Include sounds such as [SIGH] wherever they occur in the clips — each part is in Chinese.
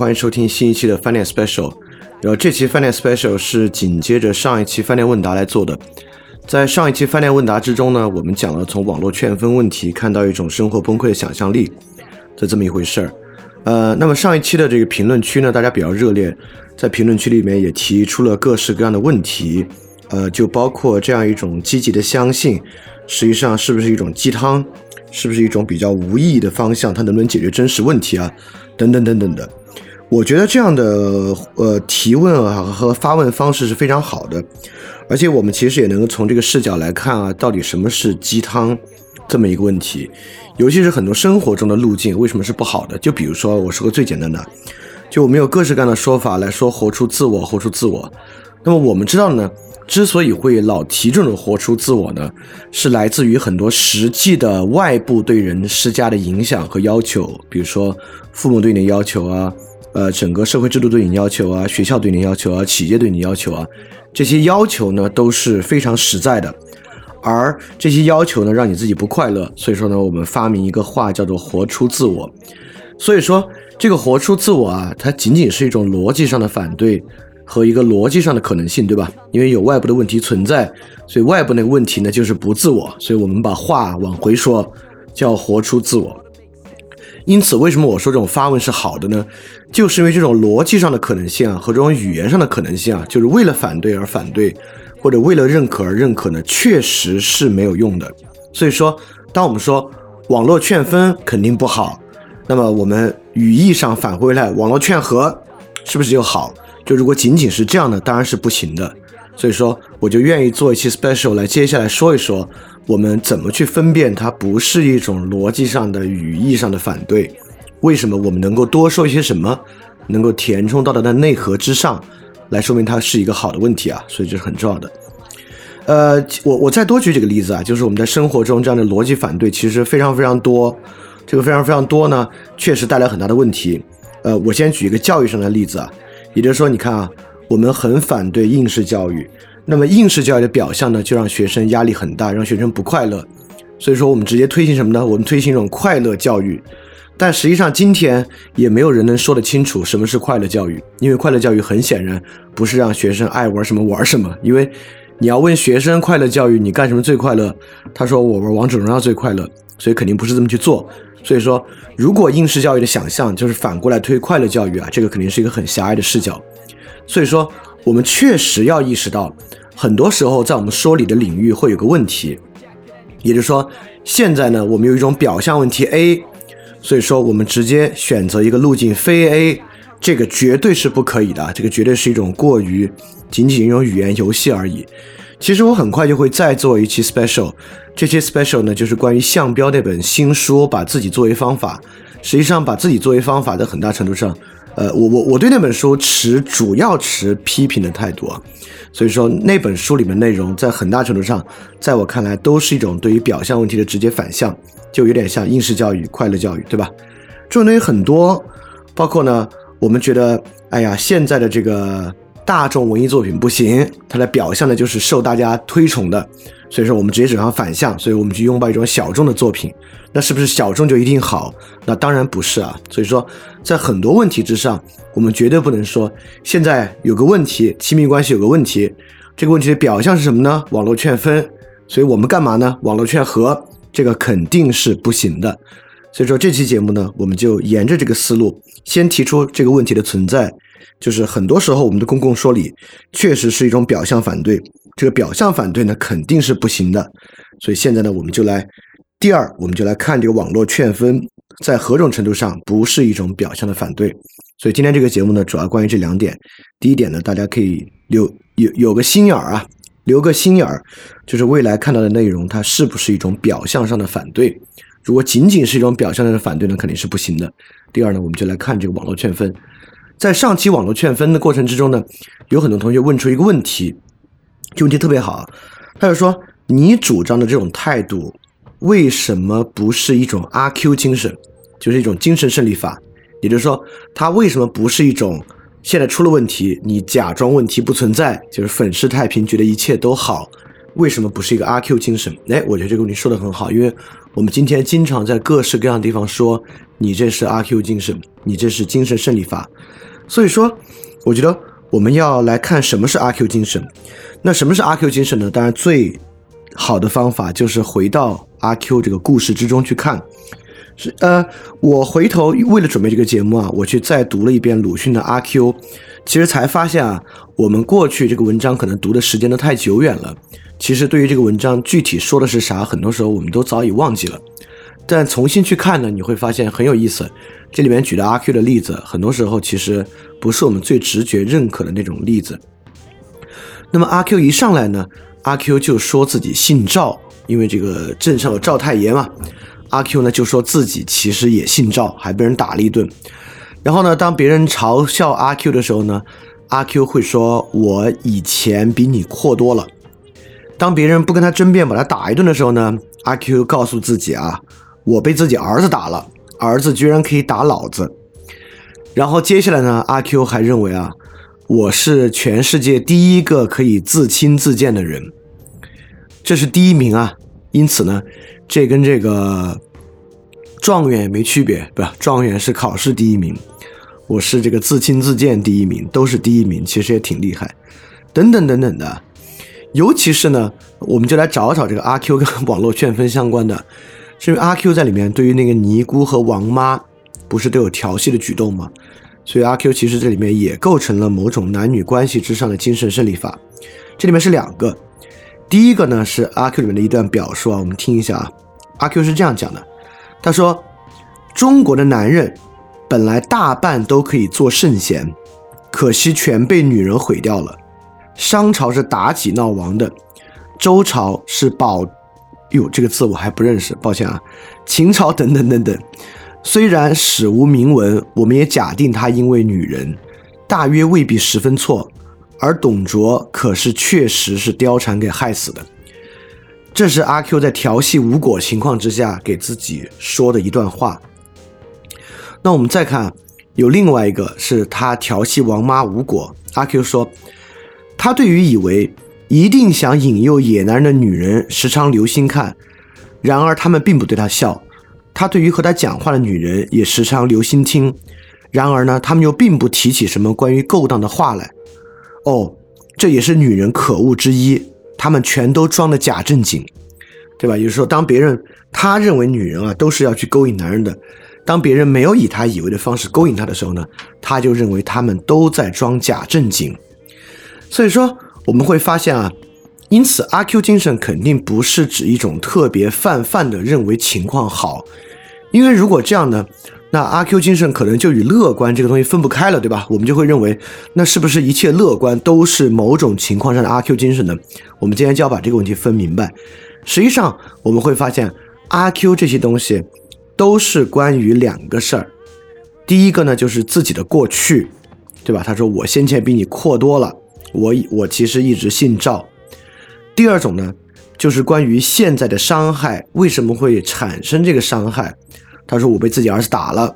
欢迎收听新一期的饭店 special。然后这期饭店 special 是紧接着上一期饭店问答来做的。在上一期饭店问答之中呢，我们讲了从网络劝分问题看到一种生活崩溃的想象力的这么一回事儿。呃，那么上一期的这个评论区呢，大家比较热烈，在评论区里面也提出了各式各样的问题，呃，就包括这样一种积极的相信，实际上是不是一种鸡汤，是不是一种比较无意义的方向，它能不能解决真实问题啊，等等等等的。我觉得这样的呃提问啊和发问方式是非常好的，而且我们其实也能够从这个视角来看啊，到底什么是鸡汤这么一个问题，尤其是很多生活中的路径为什么是不好的？就比如说，我说个最简单的，就我们有各式各样的说法来说活出自我，活出自我。那么我们知道呢，之所以会老提这种活出自我呢，是来自于很多实际的外部对人施加的影响和要求，比如说父母对你的要求啊。呃，整个社会制度对你要求啊，学校对你要求啊，企业对你要求啊，这些要求呢都是非常实在的，而这些要求呢让你自己不快乐，所以说呢，我们发明一个话叫做“活出自我”。所以说，这个“活出自我”啊，它仅仅是一种逻辑上的反对和一个逻辑上的可能性，对吧？因为有外部的问题存在，所以外部那个问题呢就是不自我，所以我们把话往回说，叫“活出自我”。因此，为什么我说这种发问是好的呢？就是因为这种逻辑上的可能性啊，和这种语言上的可能性啊，就是为了反对而反对，或者为了认可而认可呢，确实是没有用的。所以说，当我们说网络劝分肯定不好，那么我们语义上返回来，网络劝和是不是就好？就如果仅仅是这样的，当然是不行的。所以说，我就愿意做一期 special 来接下来说一说，我们怎么去分辨它不是一种逻辑上的、语义上的反对。为什么我们能够多说一些什么，能够填充到它的内核之上，来说明它是一个好的问题啊？所以这是很重要的。呃，我我再多举几个例子啊，就是我们在生活中这样的逻辑反对其实非常非常多，这个非常非常多呢，确实带来很大的问题。呃，我先举一个教育上的例子啊，也就是说，你看啊。我们很反对应试教育，那么应试教育的表象呢，就让学生压力很大，让学生不快乐。所以说，我们直接推行什么呢？我们推行一种快乐教育。但实际上，今天也没有人能说得清楚什么是快乐教育，因为快乐教育很显然不是让学生爱玩什么玩什么。因为你要问学生快乐教育你干什么最快乐，他说我玩王者荣耀最快乐，所以肯定不是这么去做。所以说，如果应试教育的想象就是反过来推快乐教育啊，这个肯定是一个很狭隘的视角。所以说，我们确实要意识到，很多时候在我们说理的领域会有个问题，也就是说，现在呢，我们有一种表象问题 A，所以说我们直接选择一个路径非 A，这个绝对是不可以的，这个绝对是一种过于仅仅一种语言游戏而已。其实我很快就会再做一期 special，这期 special 呢就是关于向标那本新书，把自己作为方法，实际上把自己作为方法，在很大程度上。呃，我我我对那本书持主要持批评的态度啊，所以说那本书里面内容在很大程度上，在我看来都是一种对于表象问题的直接反向，就有点像应试教育、快乐教育，对吧？这种东西很多，包括呢，我们觉得，哎呀，现在的这个大众文艺作品不行，它的表象呢就是受大家推崇的。所以说，我们直接走向反向，所以我们去拥抱一种小众的作品，那是不是小众就一定好？那当然不是啊。所以说，在很多问题之上，我们绝对不能说现在有个问题，亲密关系有个问题，这个问题的表象是什么呢？网络劝分，所以我们干嘛呢？网络劝和，这个肯定是不行的。所以说，这期节目呢，我们就沿着这个思路，先提出这个问题的存在，就是很多时候我们的公共说理确实是一种表象反对。这个表象反对呢，肯定是不行的。所以现在呢，我们就来第二，我们就来看这个网络劝分在何种程度上不是一种表象的反对。所以今天这个节目呢，主要关于这两点。第一点呢，大家可以留有有个心眼儿啊，留个心眼儿，就是未来看到的内容它是不是一种表象上的反对。如果仅仅是一种表象上的反对呢，肯定是不行的。第二呢，我们就来看这个网络劝分。在上期网络劝分的过程之中呢，有很多同学问出一个问题，这问题特别好，他就说：你主张的这种态度，为什么不是一种阿 Q 精神，就是一种精神胜利法？也就是说，它为什么不是一种现在出了问题，你假装问题不存在，就是粉饰太平，觉得一切都好？为什么不是一个阿 Q 精神？哎，我觉得这个问题说的很好，因为我们今天经常在各式各样的地方说，你这是阿 Q 精神，你这是精神胜利法。所以说，我觉得我们要来看什么是阿 Q 精神。那什么是阿 Q 精神呢？当然，最好的方法就是回到阿 Q 这个故事之中去看。是呃，我回头为了准备这个节目啊，我去再读了一遍鲁迅的《阿 Q》，其实才发现啊，我们过去这个文章可能读的时间都太久远了。其实对于这个文章具体说的是啥，很多时候我们都早已忘记了。但重新去看呢，你会发现很有意思。这里面举的阿 Q 的例子，很多时候其实不是我们最直觉认可的那种例子。那么阿 Q 一上来呢，阿 Q 就说自己姓赵，因为这个镇上有赵太爷嘛。阿 Q 呢就说自己其实也姓赵，还被人打了一顿。然后呢，当别人嘲笑阿 Q 的时候呢，阿 Q 会说：“我以前比你阔多了。”当别人不跟他争辩，把他打一顿的时候呢，阿 Q 告诉自己啊：“我被自己儿子打了，儿子居然可以打老子。”然后接下来呢，阿 Q 还认为啊，我是全世界第一个可以自轻自贱的人，这是第一名啊。因此呢，这跟这个状元也没区别，不，状元是考试第一名，我是这个自轻自贱第一名，都是第一名，其实也挺厉害，等等等等的。尤其是呢，我们就来找找这个阿 Q 跟网络劝分相关的，是因为阿 Q 在里面对于那个尼姑和王妈不是都有调戏的举动吗？所以阿 Q 其实这里面也构成了某种男女关系之上的精神胜利法。这里面是两个，第一个呢是阿 Q 里面的一段表述啊，我们听一下啊。阿 Q 是这样讲的，他说：“中国的男人本来大半都可以做圣贤，可惜全被女人毁掉了。”商朝是妲己闹亡的，周朝是保，哟，这个字我还不认识，抱歉啊。秦朝等等等等，虽然史无明文，我们也假定他因为女人，大约未必十分错。而董卓可是确实是貂蝉给害死的。这是阿 Q 在调戏无果情况之下给自己说的一段话。那我们再看，有另外一个是他调戏王妈无果，阿 Q 说。他对于以为一定想引诱野男人的女人，时常留心看，然而他们并不对他笑。他对于和他讲话的女人也时常留心听，然而呢，他们又并不提起什么关于勾当的话来。哦，这也是女人可恶之一，他们全都装的假正经，对吧？也就是说，当别人他认为女人啊都是要去勾引男人的，当别人没有以他以为的方式勾引他的时候呢，他就认为他们都在装假正经。所以说，我们会发现啊，因此阿 Q 精神肯定不是指一种特别泛泛的认为情况好，因为如果这样呢，那阿 Q 精神可能就与乐观这个东西分不开了，对吧？我们就会认为，那是不是一切乐观都是某种情况上的阿 Q 精神呢？我们今天就要把这个问题分明白。实际上，我们会发现阿 Q 这些东西都是关于两个事儿，第一个呢就是自己的过去，对吧？他说我先前比你阔多了。我我其实一直姓赵。第二种呢，就是关于现在的伤害为什么会产生这个伤害。他说我被自己儿子打了，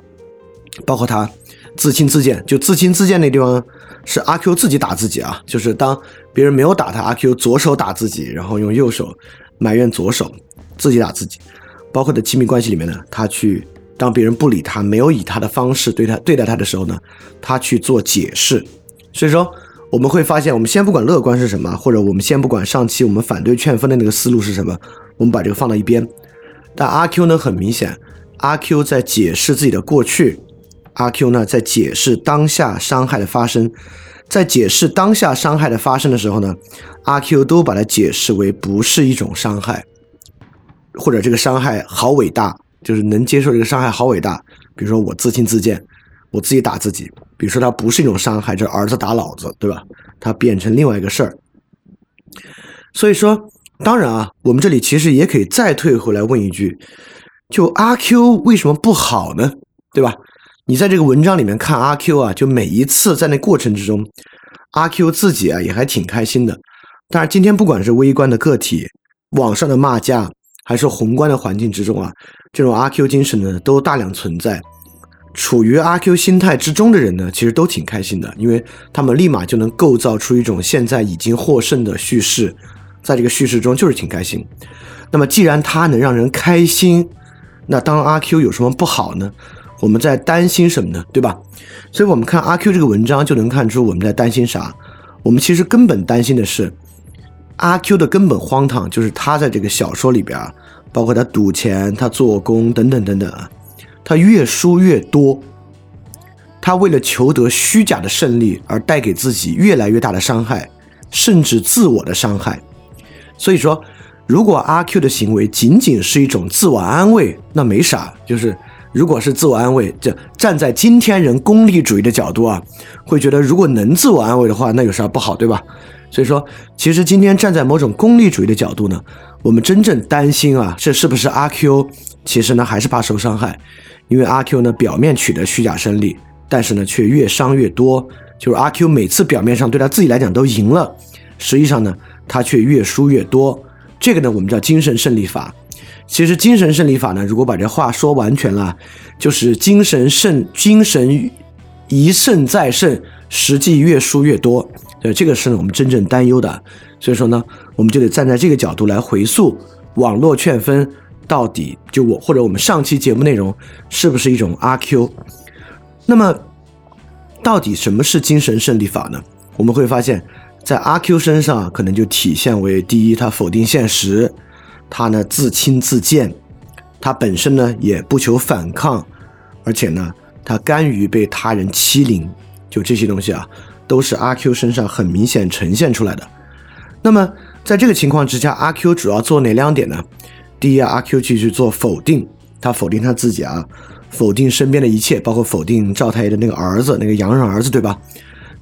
包括他自轻自贱，就自轻自贱那地方是阿 Q 自己打自己啊，就是当别人没有打他，阿 Q 左手打自己，然后用右手埋怨左手，自己打自己。包括在亲密关系里面呢，他去当别人不理他，没有以他的方式对他对待他的时候呢，他去做解释。所以说。我们会发现，我们先不管乐观是什么，或者我们先不管上期我们反对劝分的那个思路是什么，我们把这个放到一边。但阿 Q 呢，很明显，阿 Q 在解释自己的过去，阿 Q 呢在解释当下伤害的发生，在解释当下伤害的发生的时候呢，阿 Q 都把它解释为不是一种伤害。或者这个伤害好伟大，就是能接受这个伤害好伟大。比如说我自轻自贱，我自己打自己。比如说他不是一种伤害，这儿子打老子，对吧？他变成另外一个事儿。所以说，当然啊，我们这里其实也可以再退回来问一句：就阿 Q 为什么不好呢？对吧？你在这个文章里面看阿 Q 啊，就每一次在那过程之中，阿 Q 自己啊也还挺开心的。但是今天不管是微观的个体、网上的骂架，还是宏观的环境之中啊，这种阿 Q 精神呢都大量存在。处于阿 Q 心态之中的人呢，其实都挺开心的，因为他们立马就能构造出一种现在已经获胜的叙事，在这个叙事中就是挺开心。那么既然他能让人开心，那当阿 Q 有什么不好呢？我们在担心什么呢？对吧？所以我们看阿 Q 这个文章就能看出我们在担心啥。我们其实根本担心的是阿 Q 的根本荒唐，就是他在这个小说里边，包括他赌钱、他做工等等等等啊。他越输越多，他为了求得虚假的胜利而带给自己越来越大的伤害，甚至自我的伤害。所以说，如果阿 Q 的行为仅仅是一种自我安慰，那没啥。就是如果是自我安慰，这站在今天人功利主义的角度啊，会觉得如果能自我安慰的话，那有啥不好，对吧？所以说，其实今天站在某种功利主义的角度呢，我们真正担心啊，这是不是阿 Q？其实呢，还是怕受伤害。因为阿 Q 呢，表面取得虚假胜利，但是呢，却越伤越多。就是阿 Q 每次表面上对他自己来讲都赢了，实际上呢，他却越输越多。这个呢，我们叫精神胜利法。其实精神胜利法呢，如果把这话说完全了，就是精神胜，精神一胜再胜，实际越输越多。对，这个是呢我们真正担忧的。所以说呢，我们就得站在这个角度来回溯网络劝分。到底就我或者我们上期节目内容是不是一种阿 Q？那么到底什么是精神胜利法呢？我们会发现，在阿 Q 身上可能就体现为：第一，他否定现实；他呢自轻自贱；他本身呢也不求反抗，而且呢他甘于被他人欺凌。就这些东西啊，都是阿 Q 身上很明显呈现出来的。那么在这个情况之下，阿 Q 主要做哪两点呢？第一啊，阿 Q 继续做否定，他否定他自己啊，否定身边的一切，包括否定赵太爷的那个儿子，那个洋人儿子，对吧？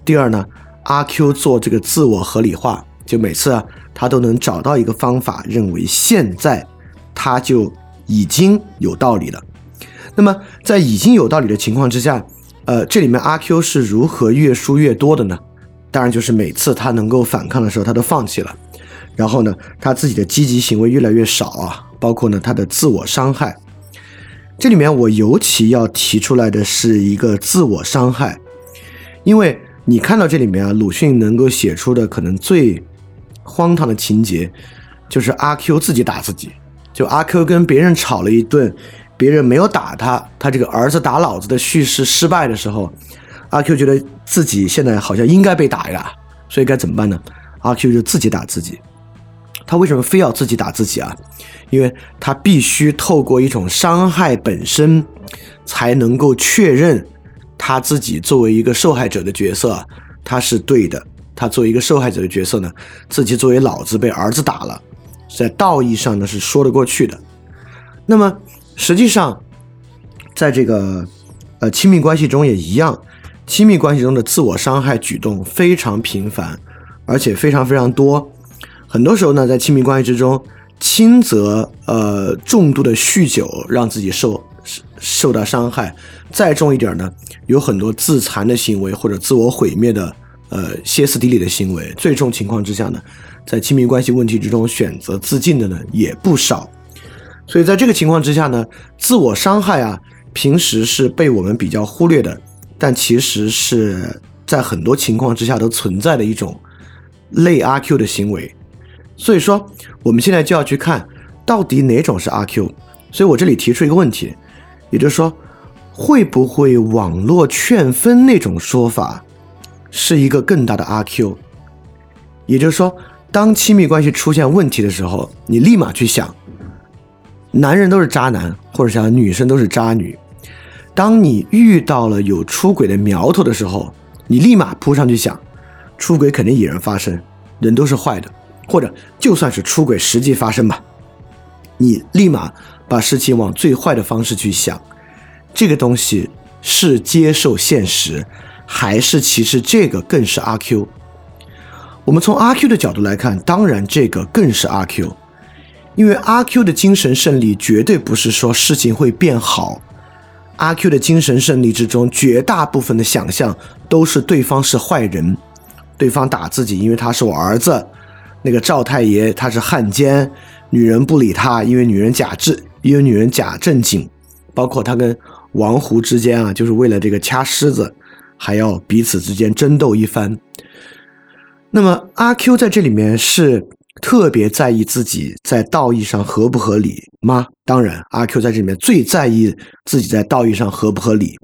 第二呢，阿 Q 做这个自我合理化，就每次啊，他都能找到一个方法，认为现在他就已经有道理了。那么在已经有道理的情况之下，呃，这里面阿 Q 是如何越输越多的呢？当然就是每次他能够反抗的时候，他都放弃了，然后呢，他自己的积极行为越来越少啊。包括呢，他的自我伤害，这里面我尤其要提出来的是一个自我伤害，因为你看到这里面啊，鲁迅能够写出的可能最荒唐的情节，就是阿 Q 自己打自己，就阿 Q 跟别人吵了一顿，别人没有打他，他这个儿子打老子的叙事失败的时候，阿 Q 觉得自己现在好像应该被打呀，所以该怎么办呢？阿 Q 就自己打自己。他为什么非要自己打自己啊？因为他必须透过一种伤害本身，才能够确认他自己作为一个受害者的角色，他是对的。他作为一个受害者的角色呢，自己作为老子被儿子打了，在道义上呢是说得过去的。那么实际上，在这个呃亲密关系中也一样，亲密关系中的自我伤害举动非常频繁，而且非常非常多。很多时候呢，在亲密关系之中，轻则呃重度的酗酒让自己受受到伤害，再重一点呢，有很多自残的行为或者自我毁灭的呃歇斯底里的行为。最重情况之下呢，在亲密关系问题之中选择自尽的呢也不少。所以在这个情况之下呢，自我伤害啊，平时是被我们比较忽略的，但其实是在很多情况之下都存在的一种类阿 Q 的行为。所以说，我们现在就要去看到底哪种是阿 Q。所以我这里提出一个问题，也就是说，会不会网络劝分那种说法是一个更大的阿 Q？也就是说，当亲密关系出现问题的时候，你立马去想，男人都是渣男，或者想女生都是渣女。当你遇到了有出轨的苗头的时候，你立马扑上去想，出轨肯定已然发生，人都是坏的。或者就算是出轨实际发生吧，你立马把事情往最坏的方式去想，这个东西是接受现实，还是其实这个更是阿 Q？我们从阿 Q 的角度来看，当然这个更是阿 Q，因为阿 Q 的精神胜利绝对不是说事情会变好。阿 Q 的精神胜利之中，绝大部分的想象都是对方是坏人，对方打自己，因为他是我儿子。那个赵太爷他是汉奸，女人不理他，因为女人假正，因为女人假正经。包括他跟王胡之间啊，就是为了这个掐狮子，还要彼此之间争斗一番。那么阿 Q 在这里面是特别在意自己在道义上合不合理吗？当然，阿 Q 在这里面最在意自己在道义上合不合理，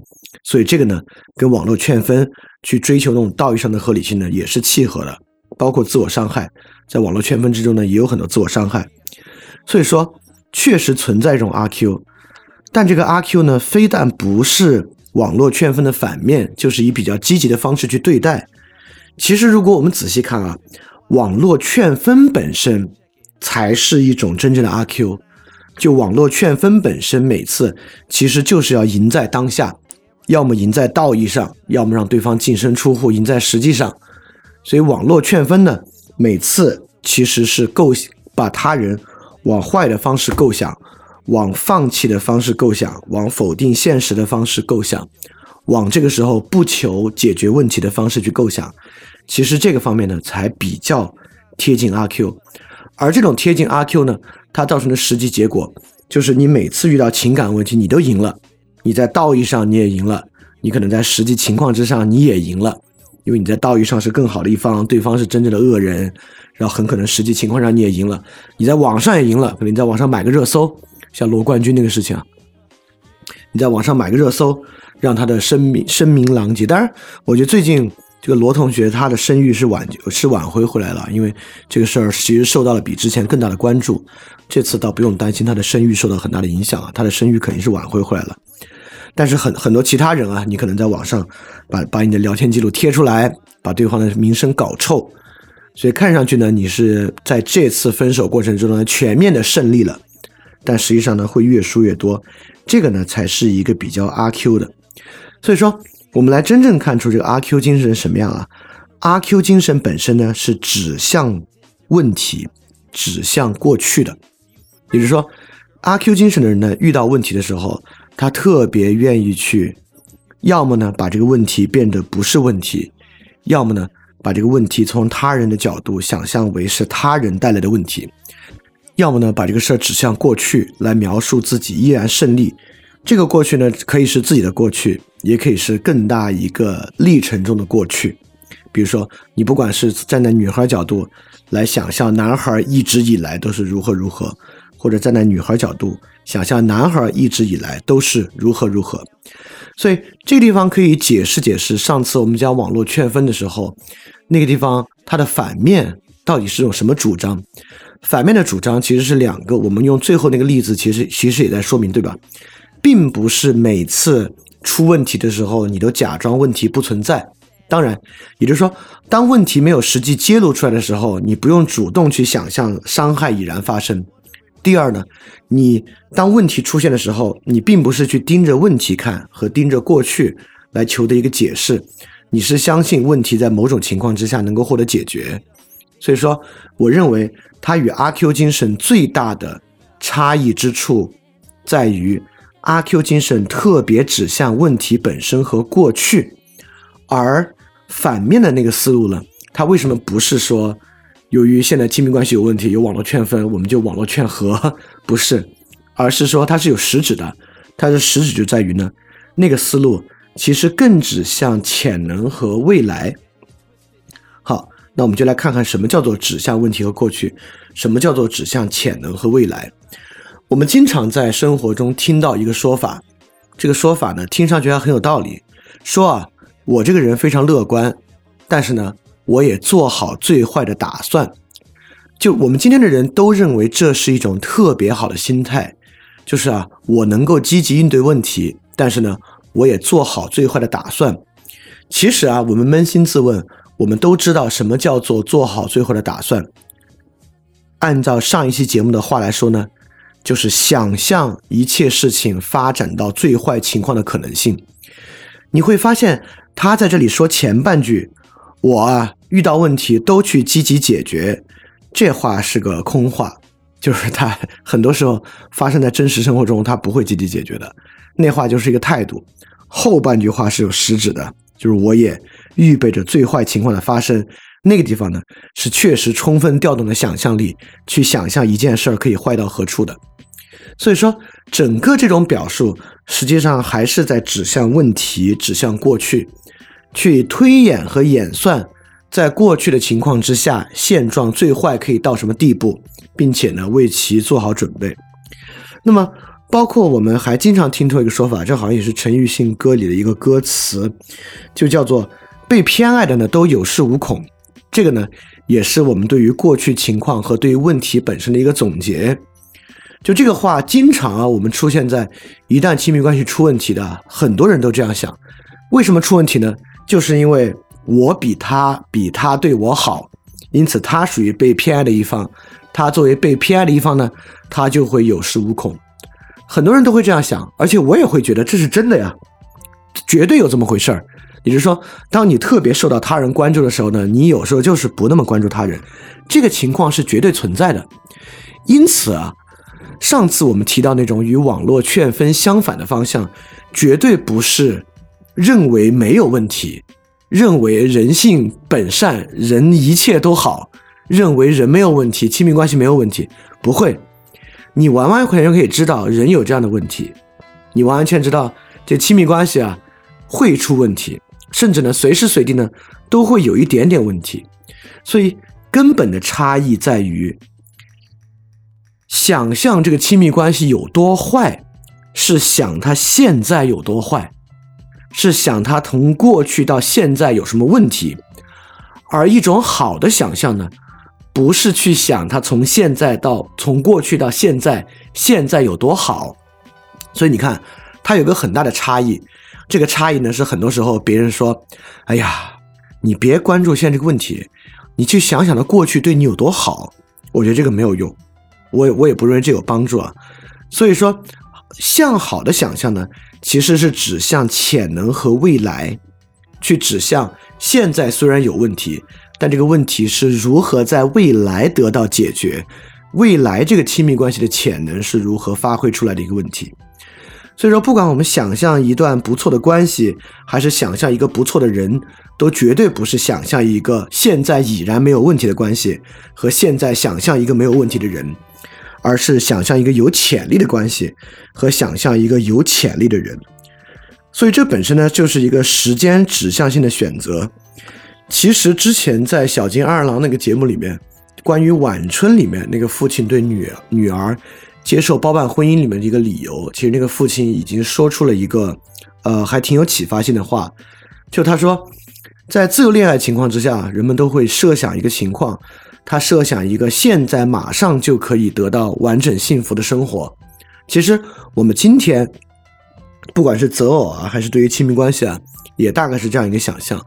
所以这个呢，跟网络劝分去追求那种道义上的合理性呢，也是契合的。包括自我伤害，在网络劝分之中呢，也有很多自我伤害。所以说，确实存在这种阿 Q，但这个阿 Q 呢，非但不是网络劝分的反面，就是以比较积极的方式去对待。其实，如果我们仔细看啊，网络劝分本身才是一种真正的阿 Q。就网络劝分本身，每次其实就是要赢在当下，要么赢在道义上，要么让对方净身出户，赢在实际上。所以，网络劝分呢，每次其实是构把他人往坏的方式构想，往放弃的方式构想，往否定现实的方式构想，往这个时候不求解决问题的方式去构想。其实这个方面呢，才比较贴近阿 Q，而这种贴近阿 Q 呢，它造成的实际结果就是你每次遇到情感问题，你都赢了，你在道义上你也赢了，你可能在实际情况之上你也赢了，因为你在道义上是更好的一方，对方是真正的恶人，然后很可能实际情况上你也赢了，你在网上也赢了，可能你在网上买个热搜，像罗冠军那个事情，你在网上买个热搜，让他的声名声名狼藉。当然，我觉得最近。这个罗同学他的声誉是挽是挽回回来了，因为这个事儿其实受到了比之前更大的关注。这次倒不用担心他的声誉受到很大的影响啊，他的声誉肯定是挽回回来了。但是很很多其他人啊，你可能在网上把把你的聊天记录贴出来，把对方的名声搞臭，所以看上去呢，你是在这次分手过程中呢全面的胜利了，但实际上呢会越输越多，这个呢才是一个比较阿 Q 的。所以说。我们来真正看出这个阿 Q 精神什么样啊？阿 Q 精神本身呢是指向问题、指向过去的。也就是说，阿 Q 精神的人呢，遇到问题的时候，他特别愿意去，要么呢把这个问题变得不是问题，要么呢把这个问题从他人的角度想象为是他人带来的问题，要么呢把这个事儿指向过去来描述自己依然胜利。这个过去呢，可以是自己的过去。也可以是更大一个历程中的过去，比如说，你不管是站在女孩角度来想象男孩一直以来都是如何如何，或者站在女孩角度想象男孩一直以来都是如何如何，所以这个地方可以解释解释上次我们讲网络劝分的时候，那个地方它的反面到底是种什么主张？反面的主张其实是两个，我们用最后那个例子，其实其实也在说明，对吧？并不是每次。出问题的时候，你都假装问题不存在。当然，也就是说，当问题没有实际揭露出来的时候，你不用主动去想象伤害已然发生。第二呢，你当问题出现的时候，你并不是去盯着问题看和盯着过去来求的一个解释，你是相信问题在某种情况之下能够获得解决。所以说，我认为它与阿 Q 精神最大的差异之处在于。阿 Q 精神特别指向问题本身和过去，而反面的那个思路呢？他为什么不是说，由于现在亲密关系有问题，有网络劝分，我们就网络劝和？不是，而是说它是有实质的。它的实质就在于呢，那个思路其实更指向潜能和未来。那我们就来看看什么叫做指向问题和过去，什么叫做指向潜能和未来。我们经常在生活中听到一个说法，这个说法呢，听上去还很有道理。说啊，我这个人非常乐观，但是呢，我也做好最坏的打算。就我们今天的人都认为这是一种特别好的心态，就是啊，我能够积极应对问题，但是呢，我也做好最坏的打算。其实啊，我们扪心自问，我们都知道什么叫做做好最坏的打算。按照上一期节目的话来说呢。就是想象一切事情发展到最坏情况的可能性。你会发现，他在这里说前半句，我啊遇到问题都去积极解决，这话是个空话，就是他很多时候发生在真实生活中，他不会积极解决的，那话就是一个态度。后半句话是有实质的，就是我也预备着最坏情况的发生。那个地方呢，是确实充分调动了想象力，去想象一件事儿可以坏到何处的。所以说，整个这种表述实际上还是在指向问题，指向过去，去推演和演算，在过去的情况之下，现状最坏可以到什么地步，并且呢，为其做好准备。那么，包括我们还经常听出一个说法，这好像也是陈奕迅歌里的一个歌词，就叫做“被偏爱的呢都有恃无恐”。这个呢，也是我们对于过去情况和对于问题本身的一个总结。就这个话，经常啊，我们出现在一旦亲密关系出问题的，很多人都这样想：为什么出问题呢？就是因为我比他比他对我好，因此他属于被偏爱的一方。他作为被偏爱的一方呢，他就会有恃无恐。很多人都会这样想，而且我也会觉得这是真的呀，绝对有这么回事儿。也就是说，当你特别受到他人关注的时候呢，你有时候就是不那么关注他人，这个情况是绝对存在的。因此啊。上次我们提到那种与网络劝分相反的方向，绝对不是认为没有问题，认为人性本善，人一切都好，认为人没有问题，亲密关系没有问题，不会。你完完全全可以知道人有这样的问题，你完完全知道这亲密关系啊会出问题，甚至呢随时随地呢都会有一点点问题，所以根本的差异在于。想象这个亲密关系有多坏，是想他现在有多坏，是想他从过去到现在有什么问题。而一种好的想象呢，不是去想他从现在到从过去到现在现在有多好。所以你看，它有个很大的差异。这个差异呢，是很多时候别人说：“哎呀，你别关注现在这个问题，你去想想他过去对你有多好。”我觉得这个没有用。我也我也不认为这有帮助啊，所以说向好的想象呢，其实是指向潜能和未来，去指向现在虽然有问题，但这个问题是如何在未来得到解决，未来这个亲密关系的潜能是如何发挥出来的一个问题。所以说，不管我们想象一段不错的关系，还是想象一个不错的人，都绝对不是想象一个现在已然没有问题的关系和现在想象一个没有问题的人。而是想象一个有潜力的关系，和想象一个有潜力的人，所以这本身呢就是一个时间指向性的选择。其实之前在小金二郎那个节目里面，关于晚春里面那个父亲对女女儿接受包办婚姻里面的一个理由，其实那个父亲已经说出了一个呃还挺有启发性的话，就他说，在自由恋爱情况之下，人们都会设想一个情况。他设想一个现在马上就可以得到完整幸福的生活。其实我们今天，不管是择偶啊，还是对于亲密关系啊，也大概是这样一个想象。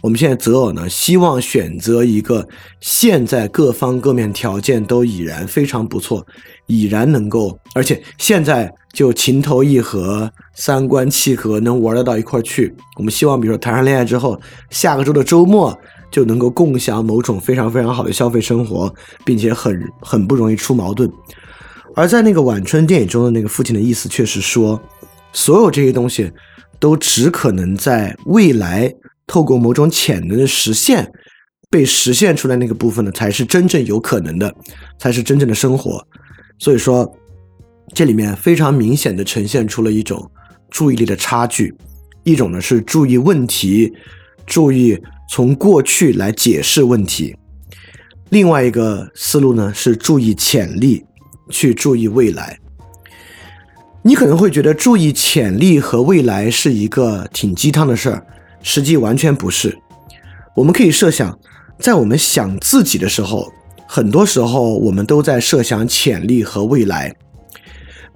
我们现在择偶呢，希望选择一个现在各方各面条件都已然非常不错，已然能够，而且现在就情投意合、三观契合，能玩得到一块去。我们希望，比如说谈上恋爱之后，下个周的周末。就能够共享某种非常非常好的消费生活，并且很 [LAUGHS] 很不容易出矛盾。而在那个晚春电影中的那个父亲的意思却是说，所有这些东西都只可能在未来透过某种潜能的实现被实现出来那个部分呢，才是真正有可能的，才是真正的生活。所以说，这里面非常明显的呈现出了一种注意力的差距，一种呢是注意问题，注意。从过去来解释问题，另外一个思路呢是注意潜力，去注意未来。你可能会觉得注意潜力和未来是一个挺鸡汤的事儿，实际完全不是。我们可以设想，在我们想自己的时候，很多时候我们都在设想潜力和未来。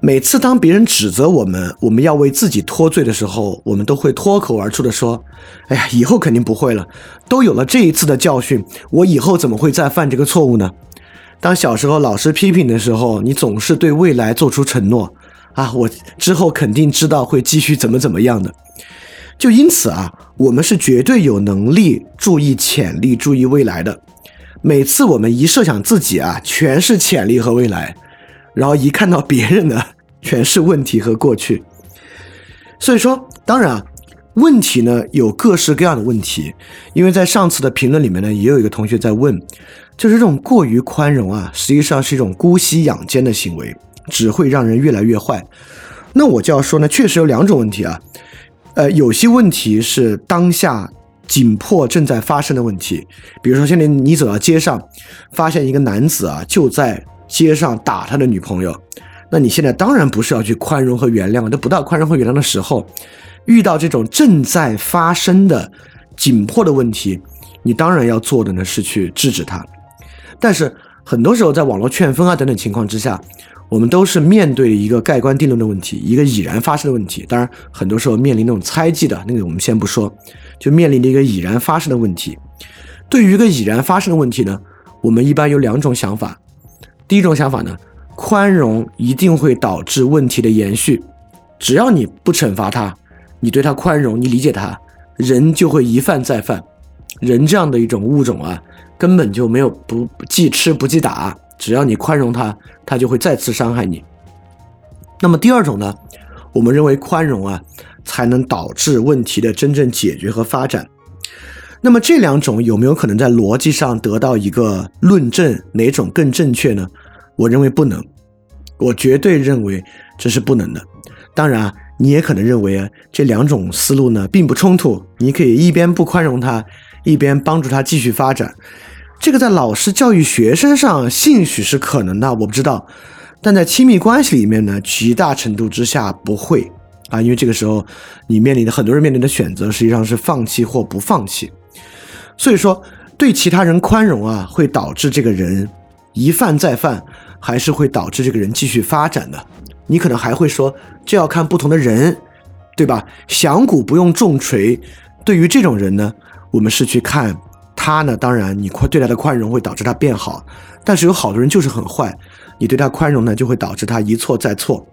每次当别人指责我们，我们要为自己脱罪的时候，我们都会脱口而出的说：“哎呀，以后肯定不会了，都有了这一次的教训，我以后怎么会再犯这个错误呢？”当小时候老师批评的时候，你总是对未来做出承诺啊，我之后肯定知道会继续怎么怎么样的。就因此啊，我们是绝对有能力注意潜力、注意未来的。每次我们一设想自己啊，全是潜力和未来，然后一看到别人呢，全是问题和过去。所以说，当然啊，问题呢有各式各样的问题。因为在上次的评论里面呢，也有一个同学在问，就是这种过于宽容啊，实际上是一种姑息养奸的行为，只会让人越来越坏。那我就要说呢，确实有两种问题啊。呃，有些问题是当下紧迫正在发生的问题，比如说现在你走到街上，发现一个男子啊就在街上打他的女朋友，那你现在当然不是要去宽容和原谅，都不到宽容和原谅的时候。遇到这种正在发生的紧迫的问题，你当然要做的呢是去制止它。但是很多时候在网络劝分啊等等情况之下。我们都是面对一个盖棺定论的问题，一个已然发生的问题。当然，很多时候面临那种猜忌的那个，我们先不说，就面临着一个已然发生的问题。对于一个已然发生的问题呢，我们一般有两种想法。第一种想法呢，宽容一定会导致问题的延续。只要你不惩罚他，你对他宽容，你理解他，人就会一犯再犯。人这样的一种物种啊，根本就没有不记吃不记打。只要你宽容他，他就会再次伤害你。那么第二种呢？我们认为宽容啊，才能导致问题的真正解决和发展。那么这两种有没有可能在逻辑上得到一个论证？哪种更正确呢？我认为不能，我绝对认为这是不能的。当然啊，你也可能认为啊，这两种思路呢并不冲突，你可以一边不宽容他，一边帮助他继续发展。这个在老师教育学生上，兴许是可能的，我不知道。但在亲密关系里面呢，极大程度之下不会啊，因为这个时候你面临的很多人面临的选择，实际上是放弃或不放弃。所以说，对其他人宽容啊，会导致这个人一犯再犯，还是会导致这个人继续发展的。你可能还会说，这要看不同的人，对吧？响鼓不用重锤。对于这种人呢，我们是去看。他呢，当然你宽对他的宽容会导致他变好，但是有好多人就是很坏，你对他宽容呢，就会导致他一错再错。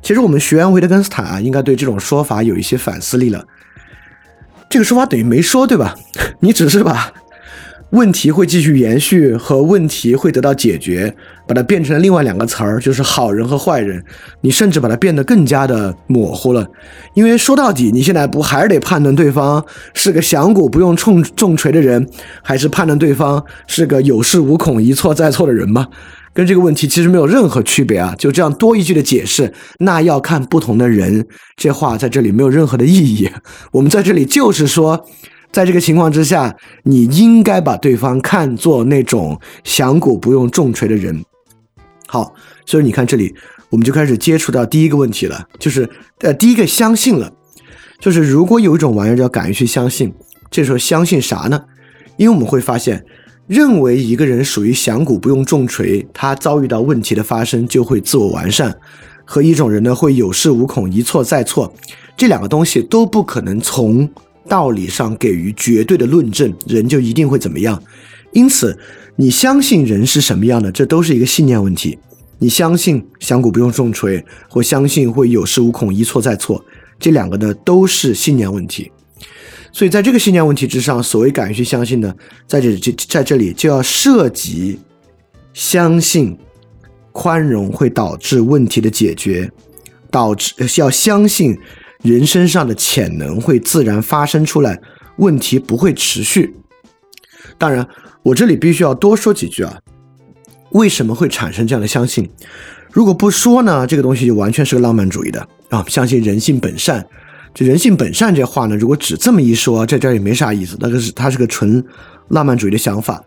其实我们学员维特根斯坦啊，应该对这种说法有一些反思力了。这个说法等于没说，对吧？[LAUGHS] 你只是把。问题会继续延续，和问题会得到解决，把它变成了另外两个词儿，就是好人和坏人。你甚至把它变得更加的模糊了，因为说到底，你现在不还是得判断对方是个响鼓不用重重锤的人，还是判断对方是个有恃无恐、一错再错的人吗？跟这个问题其实没有任何区别啊！就这样多一句的解释，那要看不同的人，这话在这里没有任何的意义。我们在这里就是说。在这个情况之下，你应该把对方看作那种响鼓不用重锤的人。好，所以你看这里，我们就开始接触到第一个问题了，就是呃，第一个相信了，就是如果有一种玩意儿叫敢于去相信，这时候相信啥呢？因为我们会发现，认为一个人属于响鼓不用重锤，他遭遇到问题的发生就会自我完善，和一种人呢会有恃无恐、一错再错，这两个东西都不可能从。道理上给予绝对的论证，人就一定会怎么样？因此，你相信人是什么样的，这都是一个信念问题。你相信响鼓不用重锤，或相信会有恃无恐、一错再错，这两个呢都是信念问题。所以，在这个信念问题之上，所谓敢于去相信呢，在这就在这里就要涉及相信宽容会导致问题的解决，导致要相信。人身上的潜能会自然发生出来，问题不会持续。当然，我这里必须要多说几句啊。为什么会产生这样的相信？如果不说呢，这个东西就完全是个浪漫主义的啊。相信人性本善，这人性本善这话呢，如果只这么一说，在这儿也没啥意思。那个是它是个纯浪漫主义的想法。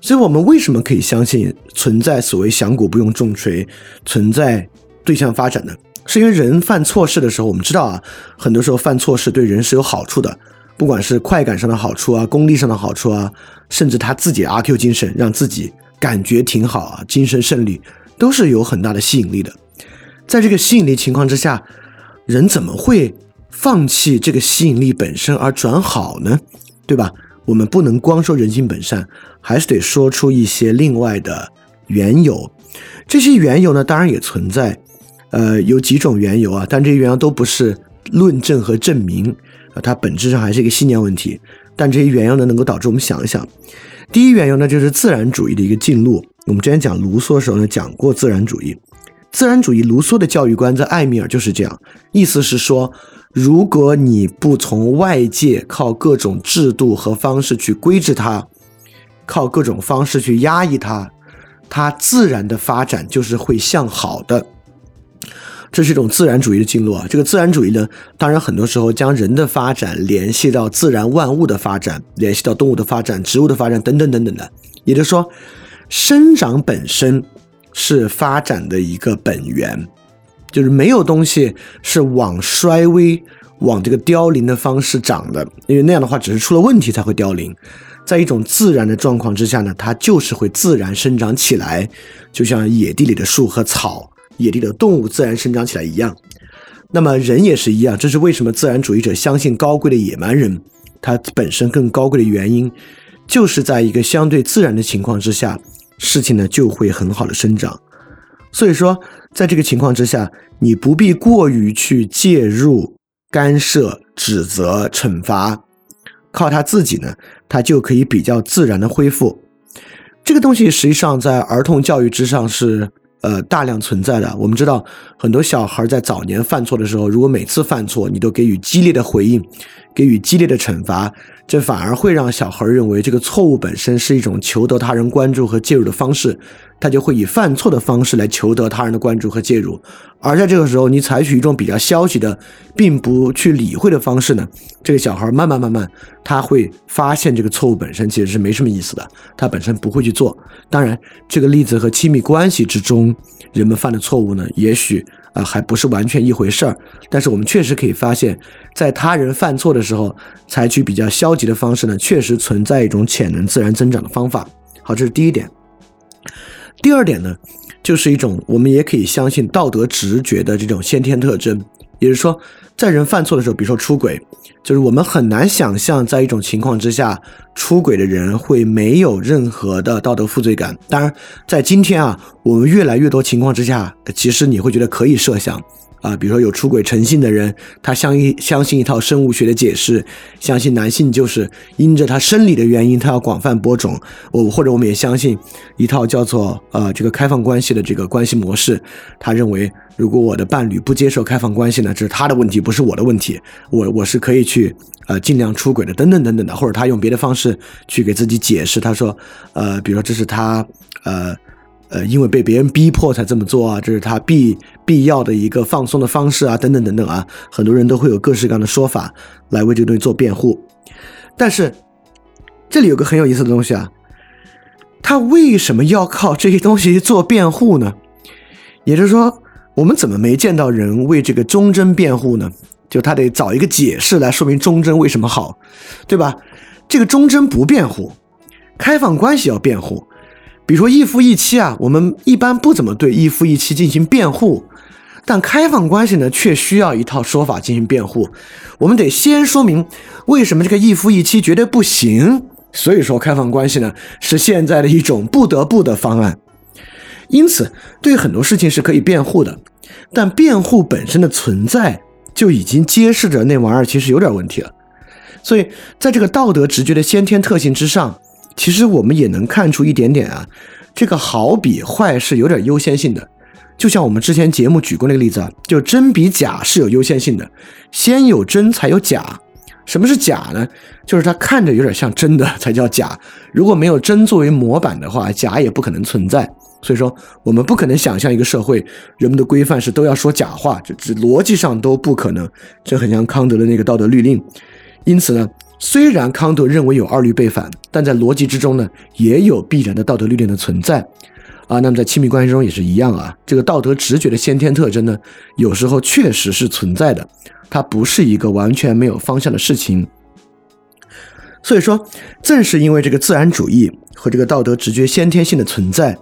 所以我们为什么可以相信存在所谓响鼓不用重锤，存在对象发展呢？是因为人犯错事的时候，我们知道啊，很多时候犯错事对人是有好处的，不管是快感上的好处啊，功利上的好处啊，甚至他自己阿 Q 精神，让自己感觉挺好啊，精神胜利都是有很大的吸引力的。在这个吸引力情况之下，人怎么会放弃这个吸引力本身而转好呢？对吧？我们不能光说人性本善，还是得说出一些另外的缘由。这些缘由呢，当然也存在，呃，有几种缘由啊，但这些缘由都不是论证和证明它本质上还是一个信念问题。但这些缘由呢，能够导致我们想一想。第一缘由呢，就是自然主义的一个进路。我们之前讲卢梭的时候呢，讲过自然主义。自然主义，卢梭的教育观在艾米尔就是这样，意思是说，如果你不从外界靠各种制度和方式去规制它，靠各种方式去压抑它。它自然的发展就是会向好的，这是一种自然主义的进路啊。这个自然主义呢，当然很多时候将人的发展联系到自然万物的发展，联系到动物的发展、植物的发展等等等等的。也就是说，生长本身是发展的一个本源，就是没有东西是往衰微、往这个凋零的方式长的，因为那样的话只是出了问题才会凋零。在一种自然的状况之下呢，它就是会自然生长起来，就像野地里的树和草、野地的动物自然生长起来一样。那么人也是一样，这是为什么自然主义者相信高贵的野蛮人，它本身更高贵的原因，就是在一个相对自然的情况之下，事情呢就会很好的生长。所以说，在这个情况之下，你不必过于去介入、干涉、指责、惩罚。靠他自己呢，他就可以比较自然的恢复。这个东西实际上在儿童教育之上是呃大量存在的。我们知道很多小孩在早年犯错的时候，如果每次犯错你都给予激烈的回应，给予激烈的惩罚，这反而会让小孩认为这个错误本身是一种求得他人关注和介入的方式。他就会以犯错的方式来求得他人的关注和介入，而在这个时候，你采取一种比较消极的，并不去理会的方式呢，这个小孩慢慢慢慢，他会发现这个错误本身其实是没什么意思的，他本身不会去做。当然，这个例子和亲密关系之中人们犯的错误呢，也许啊还不是完全一回事儿，但是我们确实可以发现，在他人犯错的时候，采取比较消极的方式呢，确实存在一种潜能自然增长的方法。好，这是第一点。第二点呢，就是一种我们也可以相信道德直觉的这种先天特征，也就是说，在人犯错的时候，比如说出轨，就是我们很难想象在一种情况之下，出轨的人会没有任何的道德负罪感。当然，在今天啊，我们越来越多情况之下，其实你会觉得可以设想。啊，比如说有出轨成性的人，他相一相信一套生物学的解释，相信男性就是因着他生理的原因，他要广泛播种。我或者我们也相信一套叫做呃这个开放关系的这个关系模式。他认为，如果我的伴侣不接受开放关系呢，这是他的问题，不是我的问题。我我是可以去呃尽量出轨的，等等等等的。或者他用别的方式去给自己解释，他说，呃，比如说这是他呃。呃，因为被别人逼迫才这么做啊，这是他必必要的一个放松的方式啊，等等等等啊，很多人都会有各式各样的说法来为这个东西做辩护。但是这里有个很有意思的东西啊，他为什么要靠这些东西做辩护呢？也就是说，我们怎么没见到人为这个忠贞辩护呢？就他得找一个解释来说明忠贞为什么好，对吧？这个忠贞不辩护，开放关系要辩护。比如说一夫一妻啊，我们一般不怎么对一夫一妻进行辩护，但开放关系呢，却需要一套说法进行辩护。我们得先说明为什么这个一夫一妻绝对不行，所以说开放关系呢是现在的一种不得不的方案。因此，对很多事情是可以辩护的，但辩护本身的存在就已经揭示着那玩意儿其实有点问题了。所以，在这个道德直觉的先天特性之上。其实我们也能看出一点点啊，这个好比坏是有点优先性的，就像我们之前节目举过那个例子啊，就真比假是有优先性的，先有真才有假。什么是假呢？就是它看着有点像真的才叫假。如果没有真作为模板的话，假也不可能存在。所以说，我们不可能想象一个社会人们的规范是都要说假话，这这逻辑上都不可能。这很像康德的那个道德律令。因此呢。虽然康德认为有二律背反，但在逻辑之中呢，也有必然的道德律令的存在，啊，那么在亲密关系中也是一样啊。这个道德直觉的先天特征呢，有时候确实是存在的，它不是一个完全没有方向的事情。所以说，正是因为这个自然主义和这个道德直觉先天性的存在，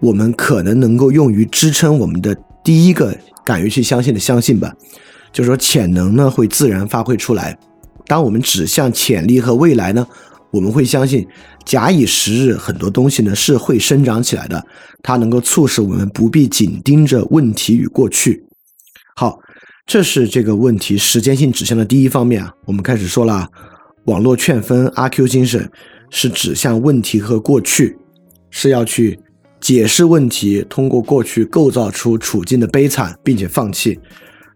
我们可能能够用于支撑我们的第一个敢于去相信的相信吧，就是说潜能呢会自然发挥出来。当我们指向潜力和未来呢，我们会相信，假以时日，很多东西呢是会生长起来的，它能够促使我们不必紧盯着问题与过去。好，这是这个问题时间性指向的第一方面啊。我们开始说了，网络劝分阿 Q 精神是指向问题和过去，是要去解释问题，通过过去构造出处境的悲惨，并且放弃。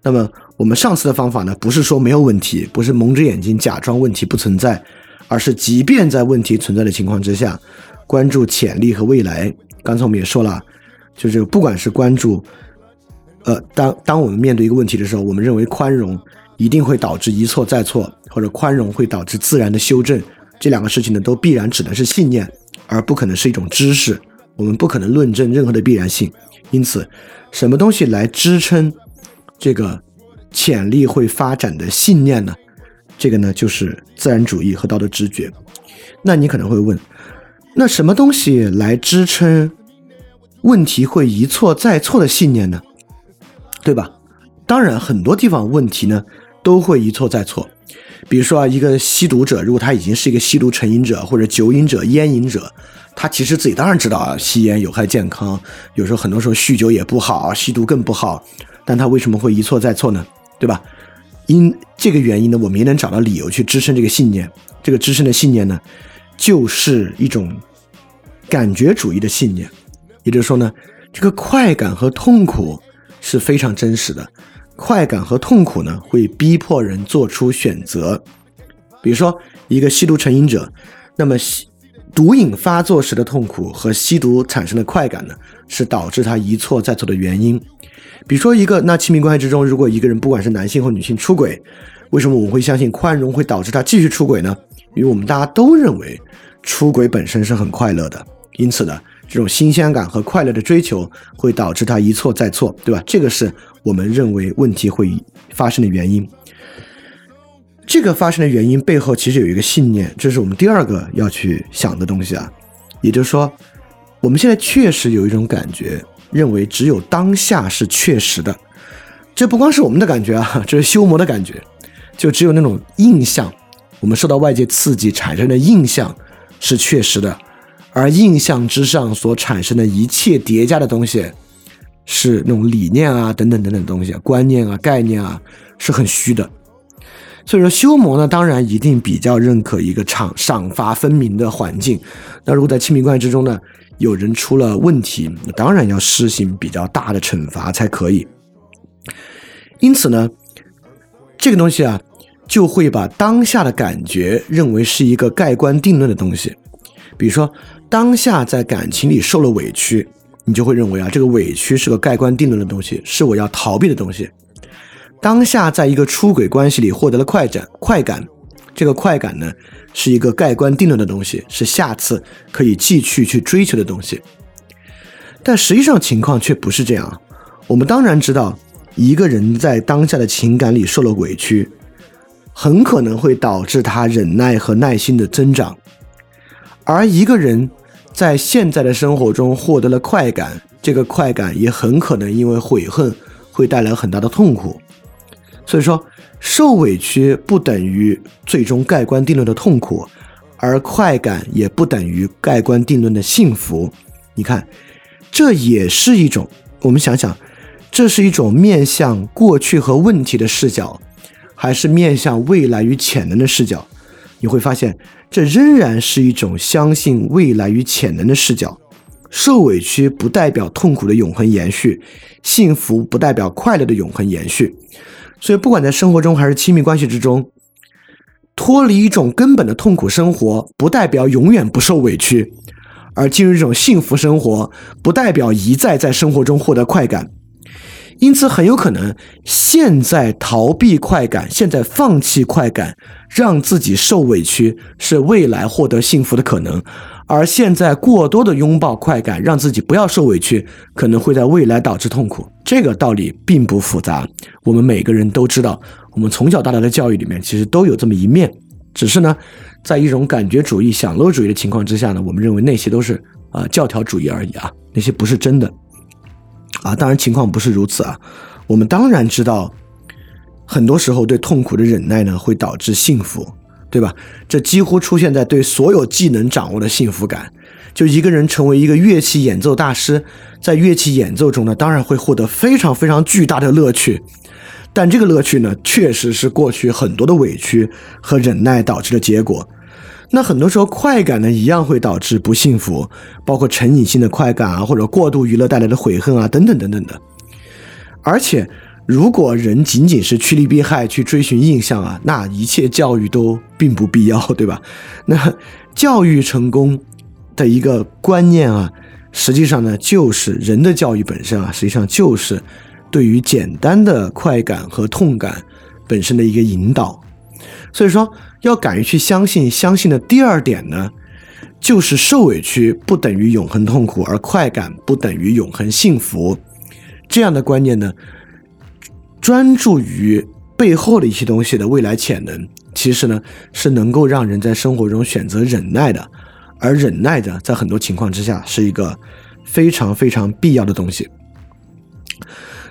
那么我们上次的方法呢，不是说没有问题，不是蒙着眼睛假装问题不存在，而是即便在问题存在的情况之下，关注潜力和未来。刚才我们也说了，就是不管是关注。呃，当当我们面对一个问题的时候，我们认为宽容一定会导致一错再错，或者宽容会导致自然的修正，这两个事情呢，都必然只能是信念，而不可能是一种知识。我们不可能论证任何的必然性。因此，什么东西来支撑这个潜力会发展的信念呢？这个呢，就是自然主义和道德直觉。那你可能会问，那什么东西来支撑问题会一错再错的信念呢？对吧？当然，很多地方问题呢都会一错再错。比如说啊，一个吸毒者，如果他已经是一个吸毒成瘾者或者酒瘾者、烟瘾者，他其实自己当然知道啊，吸烟有害健康，有时候很多时候酗酒也不好，吸毒更不好。但他为什么会一错再错呢？对吧？因这个原因呢，我们也能找到理由去支撑这个信念。这个支撑的信念呢，就是一种感觉主义的信念。也就是说呢，这个快感和痛苦。是非常真实的，快感和痛苦呢，会逼迫人做出选择。比如说，一个吸毒成瘾者，那么吸毒瘾发作时的痛苦和吸毒产生的快感呢，是导致他一错再错的原因。比如说，一个那亲密关系之中，如果一个人不管是男性或女性出轨，为什么我们会相信宽容会导致他继续出轨呢？因为我们大家都认为出轨本身是很快乐的，因此呢。这种新鲜感和快乐的追求会导致他一错再错，对吧？这个是我们认为问题会发生的原因。这个发生的原因背后其实有一个信念，这是我们第二个要去想的东西啊。也就是说，我们现在确实有一种感觉，认为只有当下是确实的。这不光是我们的感觉啊，这是修魔的感觉。就只有那种印象，我们受到外界刺激产生的印象是确实的。而印象之上所产生的一切叠加的东西，是那种理念啊，等等等等东西，观念啊，概念啊，是很虚的。所以说，修魔呢，当然一定比较认可一个赏赏罚分明的环境。那如果在亲密关系之中呢，有人出了问题，当然要施行比较大的惩罚才可以。因此呢，这个东西啊，就会把当下的感觉认为是一个盖棺定论的东西，比如说。当下在感情里受了委屈，你就会认为啊，这个委屈是个盖棺定论的东西，是我要逃避的东西。当下在一个出轨关系里获得了快感，快感，这个快感呢，是一个盖棺定论的东西，是下次可以继续去追求的东西。但实际上情况却不是这样。我们当然知道，一个人在当下的情感里受了委屈，很可能会导致他忍耐和耐心的增长，而一个人。在现在的生活中获得了快感，这个快感也很可能因为悔恨会带来很大的痛苦。所以说，受委屈不等于最终盖棺定论的痛苦，而快感也不等于盖棺定论的幸福。你看，这也是一种我们想想，这是一种面向过去和问题的视角，还是面向未来与潜能的视角？你会发现。这仍然是一种相信未来与潜能的视角。受委屈不代表痛苦的永恒延续，幸福不代表快乐的永恒延续。所以，不管在生活中还是亲密关系之中，脱离一种根本的痛苦生活，不代表永远不受委屈；而进入一种幸福生活，不代表一再在生活中获得快感。因此，很有可能现在逃避快感，现在放弃快感，让自己受委屈，是未来获得幸福的可能；而现在过多的拥抱快感，让自己不要受委屈，可能会在未来导致痛苦。这个道理并不复杂，我们每个人都知道。我们从小到大的教育里面，其实都有这么一面，只是呢，在一种感觉主义、享乐主义的情况之下呢，我们认为那些都是啊教条主义而已啊，那些不是真的。啊，当然情况不是如此啊。我们当然知道，很多时候对痛苦的忍耐呢，会导致幸福。对吧？这几乎出现在对所有技能掌握的幸福感。就一个人成为一个乐器演奏大师，在乐器演奏中呢，当然会获得非常非常巨大的乐趣。但这个乐趣呢，确实是过去很多的委屈和忍耐导致的结果。那很多时候，快感呢，一样会导致不幸福，包括成瘾性的快感啊，或者过度娱乐带来的悔恨啊，等等等等的。而且，如果人仅仅是趋利避害去追寻印象啊，那一切教育都并不必要，对吧？[LAUGHS] 那教育成功的一个观念啊，实际上呢，就是人的教育本身啊，实际上就是对于简单的快感和痛感本身的一个引导。所以说，要敢于去相信，相信的第二点呢，就是受委屈不等于永恒痛苦，而快感不等于永恒幸福。这样的观念呢，专注于背后的一些东西的未来潜能，其实呢是能够让人在生活中选择忍耐的，而忍耐的在很多情况之下是一个非常非常必要的东西。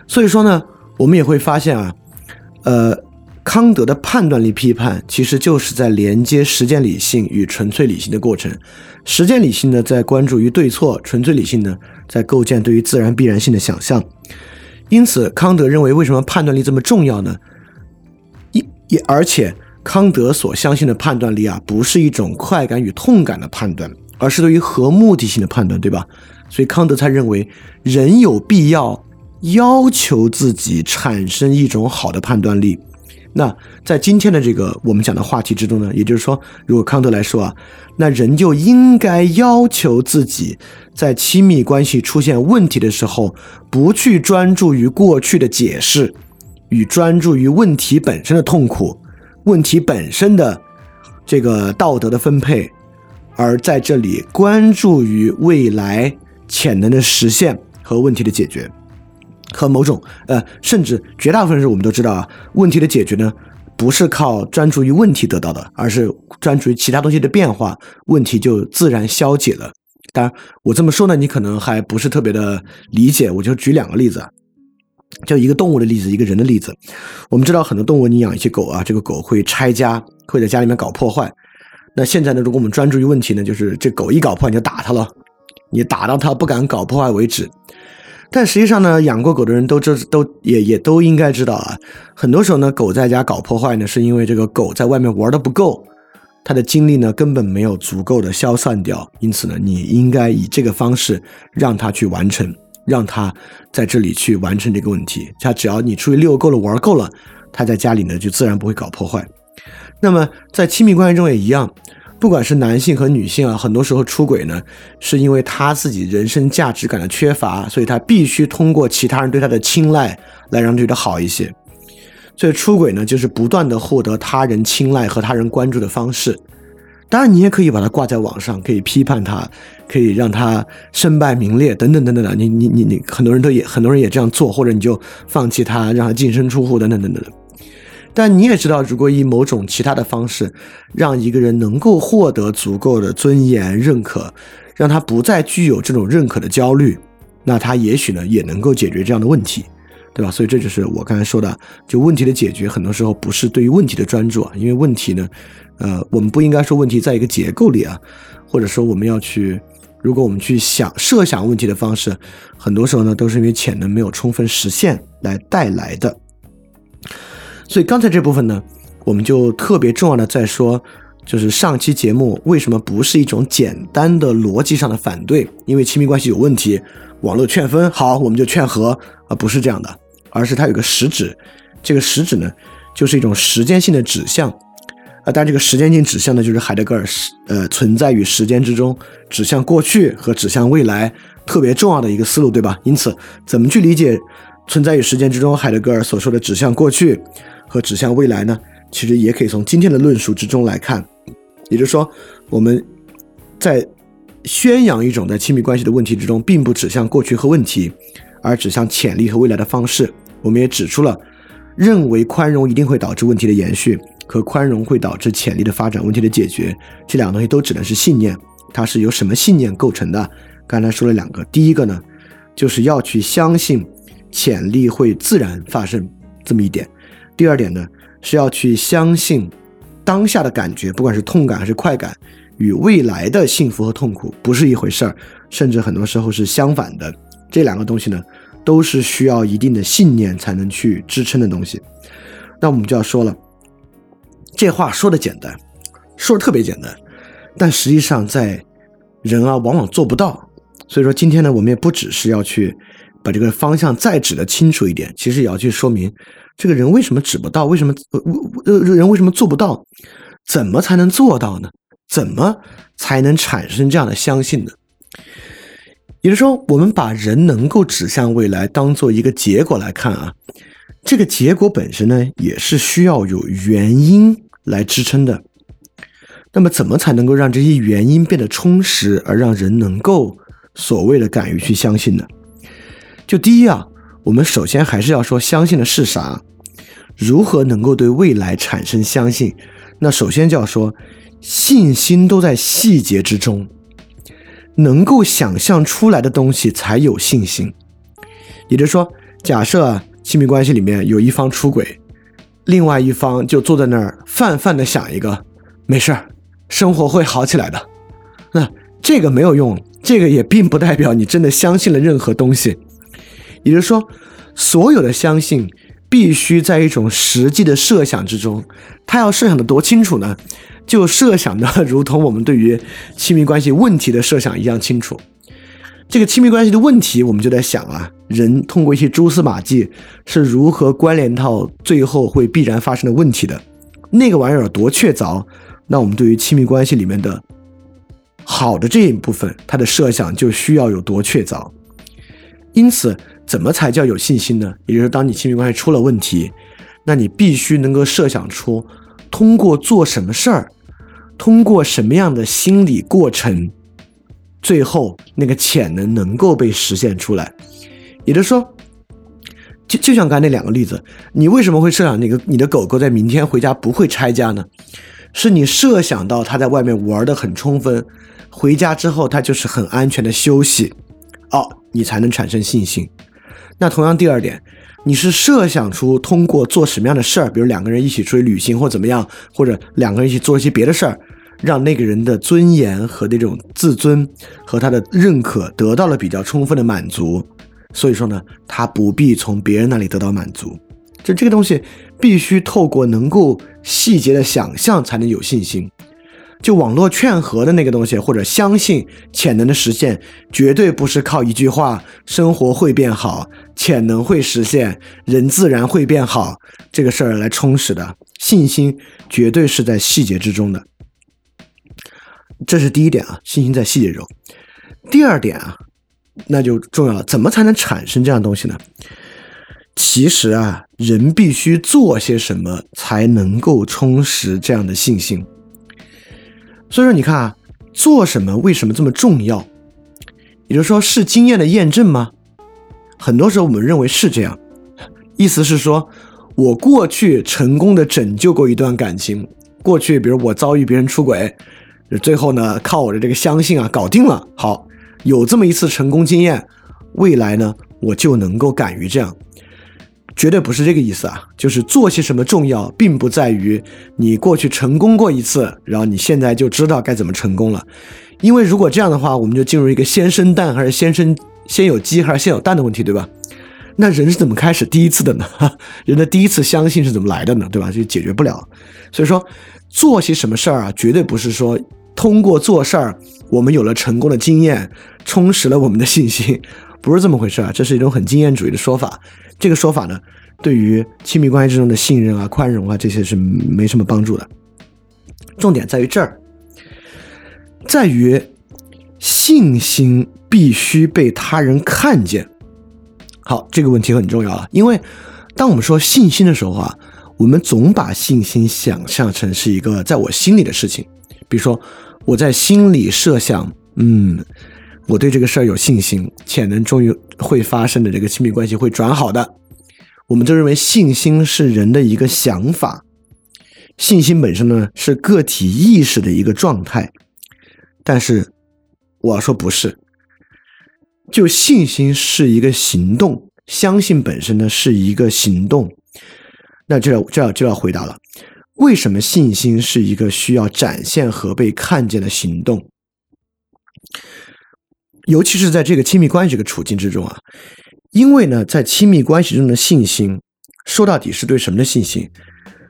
所以说呢，我们也会发现啊，呃。康德的判断力批判其实就是在连接实践理性与纯粹理性的过程。实践理性呢，在关注于对错；纯粹理性呢，在构建对于自然必然性的想象。因此，康德认为，为什么判断力这么重要呢？一也而且，康德所相信的判断力啊，不是一种快感与痛感的判断，而是对于合目的性的判断，对吧？所以，康德才认为人有必要要求自己产生一种好的判断力。那在今天的这个我们讲的话题之中呢，也就是说，如果康德来说啊，那人就应该要求自己在亲密关系出现问题的时候，不去专注于过去的解释，与专注于问题本身的痛苦、问题本身的这个道德的分配，而在这里关注于未来潜能的实现和问题的解决。和某种呃，甚至绝大部分人我们都知道啊，问题的解决呢，不是靠专注于问题得到的，而是专注于其他东西的变化，问题就自然消解了。当然，我这么说呢，你可能还不是特别的理解。我就举两个例子，就一个动物的例子，一个人的例子。我们知道很多动物，你养一些狗啊，这个狗会拆家，会在家里面搞破坏。那现在呢，如果我们专注于问题呢，就是这狗一搞破坏你就打它了，你打到它不敢搞破坏为止。但实际上呢，养过狗的人都知都也也都应该知道啊。很多时候呢，狗在家搞破坏呢，是因为这个狗在外面玩的不够，它的精力呢根本没有足够的消散掉。因此呢，你应该以这个方式让它去完成，让它在这里去完成这个问题。它只要你出去遛够了、玩够了，它在家里呢就自然不会搞破坏。那么在亲密关系中也一样。不管是男性和女性啊，很多时候出轨呢，是因为他自己人生价值感的缺乏，所以他必须通过其他人对他的青睐来让对他好一些。所以出轨呢，就是不断的获得他人青睐和他人关注的方式。当然，你也可以把它挂在网上，可以批判他，可以让他身败名裂等等等等的。你你你你，很多人都也很多人也这样做，或者你就放弃他，让他净身出户等等等等。但你也知道，如果以某种其他的方式，让一个人能够获得足够的尊严、认可，让他不再具有这种认可的焦虑，那他也许呢也能够解决这样的问题，对吧？所以这就是我刚才说的，就问题的解决，很多时候不是对于问题的专注啊，因为问题呢，呃，我们不应该说问题在一个结构里啊，或者说我们要去，如果我们去想设想问题的方式，很多时候呢都是因为潜能没有充分实现来带来的。所以刚才这部分呢，我们就特别重要的在说，就是上期节目为什么不是一种简单的逻辑上的反对？因为亲密关系有问题，网络劝分好，我们就劝和啊，不是这样的，而是它有个实质，这个实质呢，就是一种时间性的指向啊。但这个时间性指向呢，就是海德格尔时呃存在于时间之中，指向过去和指向未来特别重要的一个思路，对吧？因此，怎么去理解存在于时间之中海德格尔所说的指向过去？和指向未来呢，其实也可以从今天的论述之中来看，也就是说，我们在宣扬一种在亲密关系的问题之中，并不指向过去和问题，而指向潜力和未来的方式。我们也指出了，认为宽容一定会导致问题的延续，和宽容会导致潜力的发展、问题的解决，这两个东西都指的是信念。它是由什么信念构成的？刚才说了两个，第一个呢，就是要去相信潜力会自然发生这么一点。第二点呢，是要去相信当下的感觉，不管是痛感还是快感，与未来的幸福和痛苦不是一回事儿，甚至很多时候是相反的。这两个东西呢，都是需要一定的信念才能去支撑的东西。那我们就要说了，这话说的简单，说的特别简单，但实际上在人啊，往往做不到。所以说今天呢，我们也不只是要去把这个方向再指的清楚一点，其实也要去说明这个人为什么指不到，为什么呃呃人为什么做不到，怎么才能做到呢？怎么才能产生这样的相信呢？也就是说，我们把人能够指向未来当做一个结果来看啊，这个结果本身呢，也是需要有原因来支撑的。那么，怎么才能够让这些原因变得充实，而让人能够所谓的敢于去相信呢？就第一啊，我们首先还是要说，相信的是啥？如何能够对未来产生相信？那首先就要说，信心都在细节之中。能够想象出来的东西才有信心，也就是说，假设，亲密关系里面有一方出轨，另外一方就坐在那儿泛泛的想一个，没事儿，生活会好起来的。那这个没有用，这个也并不代表你真的相信了任何东西。也就是说，所有的相信必须在一种实际的设想之中，他要设想的多清楚呢？就设想的如同我们对于亲密关系问题的设想一样清楚。这个亲密关系的问题，我们就在想啊，人通过一些蛛丝马迹是如何关联到最后会必然发生的问题的。那个玩意儿多确凿，那我们对于亲密关系里面的好的这一部分，它的设想就需要有多确凿。因此，怎么才叫有信心呢？也就是当你亲密关系出了问题，那你必须能够设想出通过做什么事儿。通过什么样的心理过程，最后那个潜能能够被实现出来？也就是说，就就像刚才那两个例子，你为什么会设想那个你的狗狗在明天回家不会拆家呢？是你设想到它在外面玩的很充分，回家之后它就是很安全的休息，哦，你才能产生信心。那同样第二点。你是设想出通过做什么样的事儿，比如两个人一起出去旅行或怎么样，或者两个人一起做一些别的事儿，让那个人的尊严和那种自尊和他的认可得到了比较充分的满足。所以说呢，他不必从别人那里得到满足，就这个东西必须透过能够细节的想象才能有信心。就网络劝和的那个东西，或者相信潜能的实现，绝对不是靠一句话“生活会变好，潜能会实现，人自然会变好”这个事儿来充实的。信心绝对是在细节之中的，这是第一点啊，信心在细节中。第二点啊，那就重要了，怎么才能产生这样东西呢？其实啊，人必须做些什么才能够充实这样的信心。所以说，你看啊，做什么为什么这么重要？也就是说，是经验的验证吗？很多时候我们认为是这样，意思是说，我过去成功的拯救过一段感情，过去比如我遭遇别人出轨，最后呢靠我的这个相信啊搞定了。好，有这么一次成功经验，未来呢我就能够敢于这样。绝对不是这个意思啊！就是做些什么重要，并不在于你过去成功过一次，然后你现在就知道该怎么成功了。因为如果这样的话，我们就进入一个先生蛋还是先生先有鸡还是先有蛋的问题，对吧？那人是怎么开始第一次的呢？人的第一次相信是怎么来的呢？对吧？就解决不了。所以说，做些什么事儿啊，绝对不是说通过做事儿我们有了成功的经验，充实了我们的信心，不是这么回事啊！这是一种很经验主义的说法。这个说法呢，对于亲密关系之中的信任啊、宽容啊这些是没什么帮助的。重点在于这儿，在于信心必须被他人看见。好，这个问题很重要了，因为当我们说信心的时候啊，我们总把信心想象成是一个在我心里的事情。比如说，我在心里设想，嗯。我对这个事儿有信心，潜能终于会发生的这个亲密关系会转好的。我们就认为信心是人的一个想法，信心本身呢是个体意识的一个状态。但是我要说不是，就信心是一个行动，相信本身呢是一个行动。那就要就要就要回答了，为什么信心是一个需要展现和被看见的行动？尤其是在这个亲密关系这个处境之中啊，因为呢，在亲密关系中的信心，说到底是对什么的信心？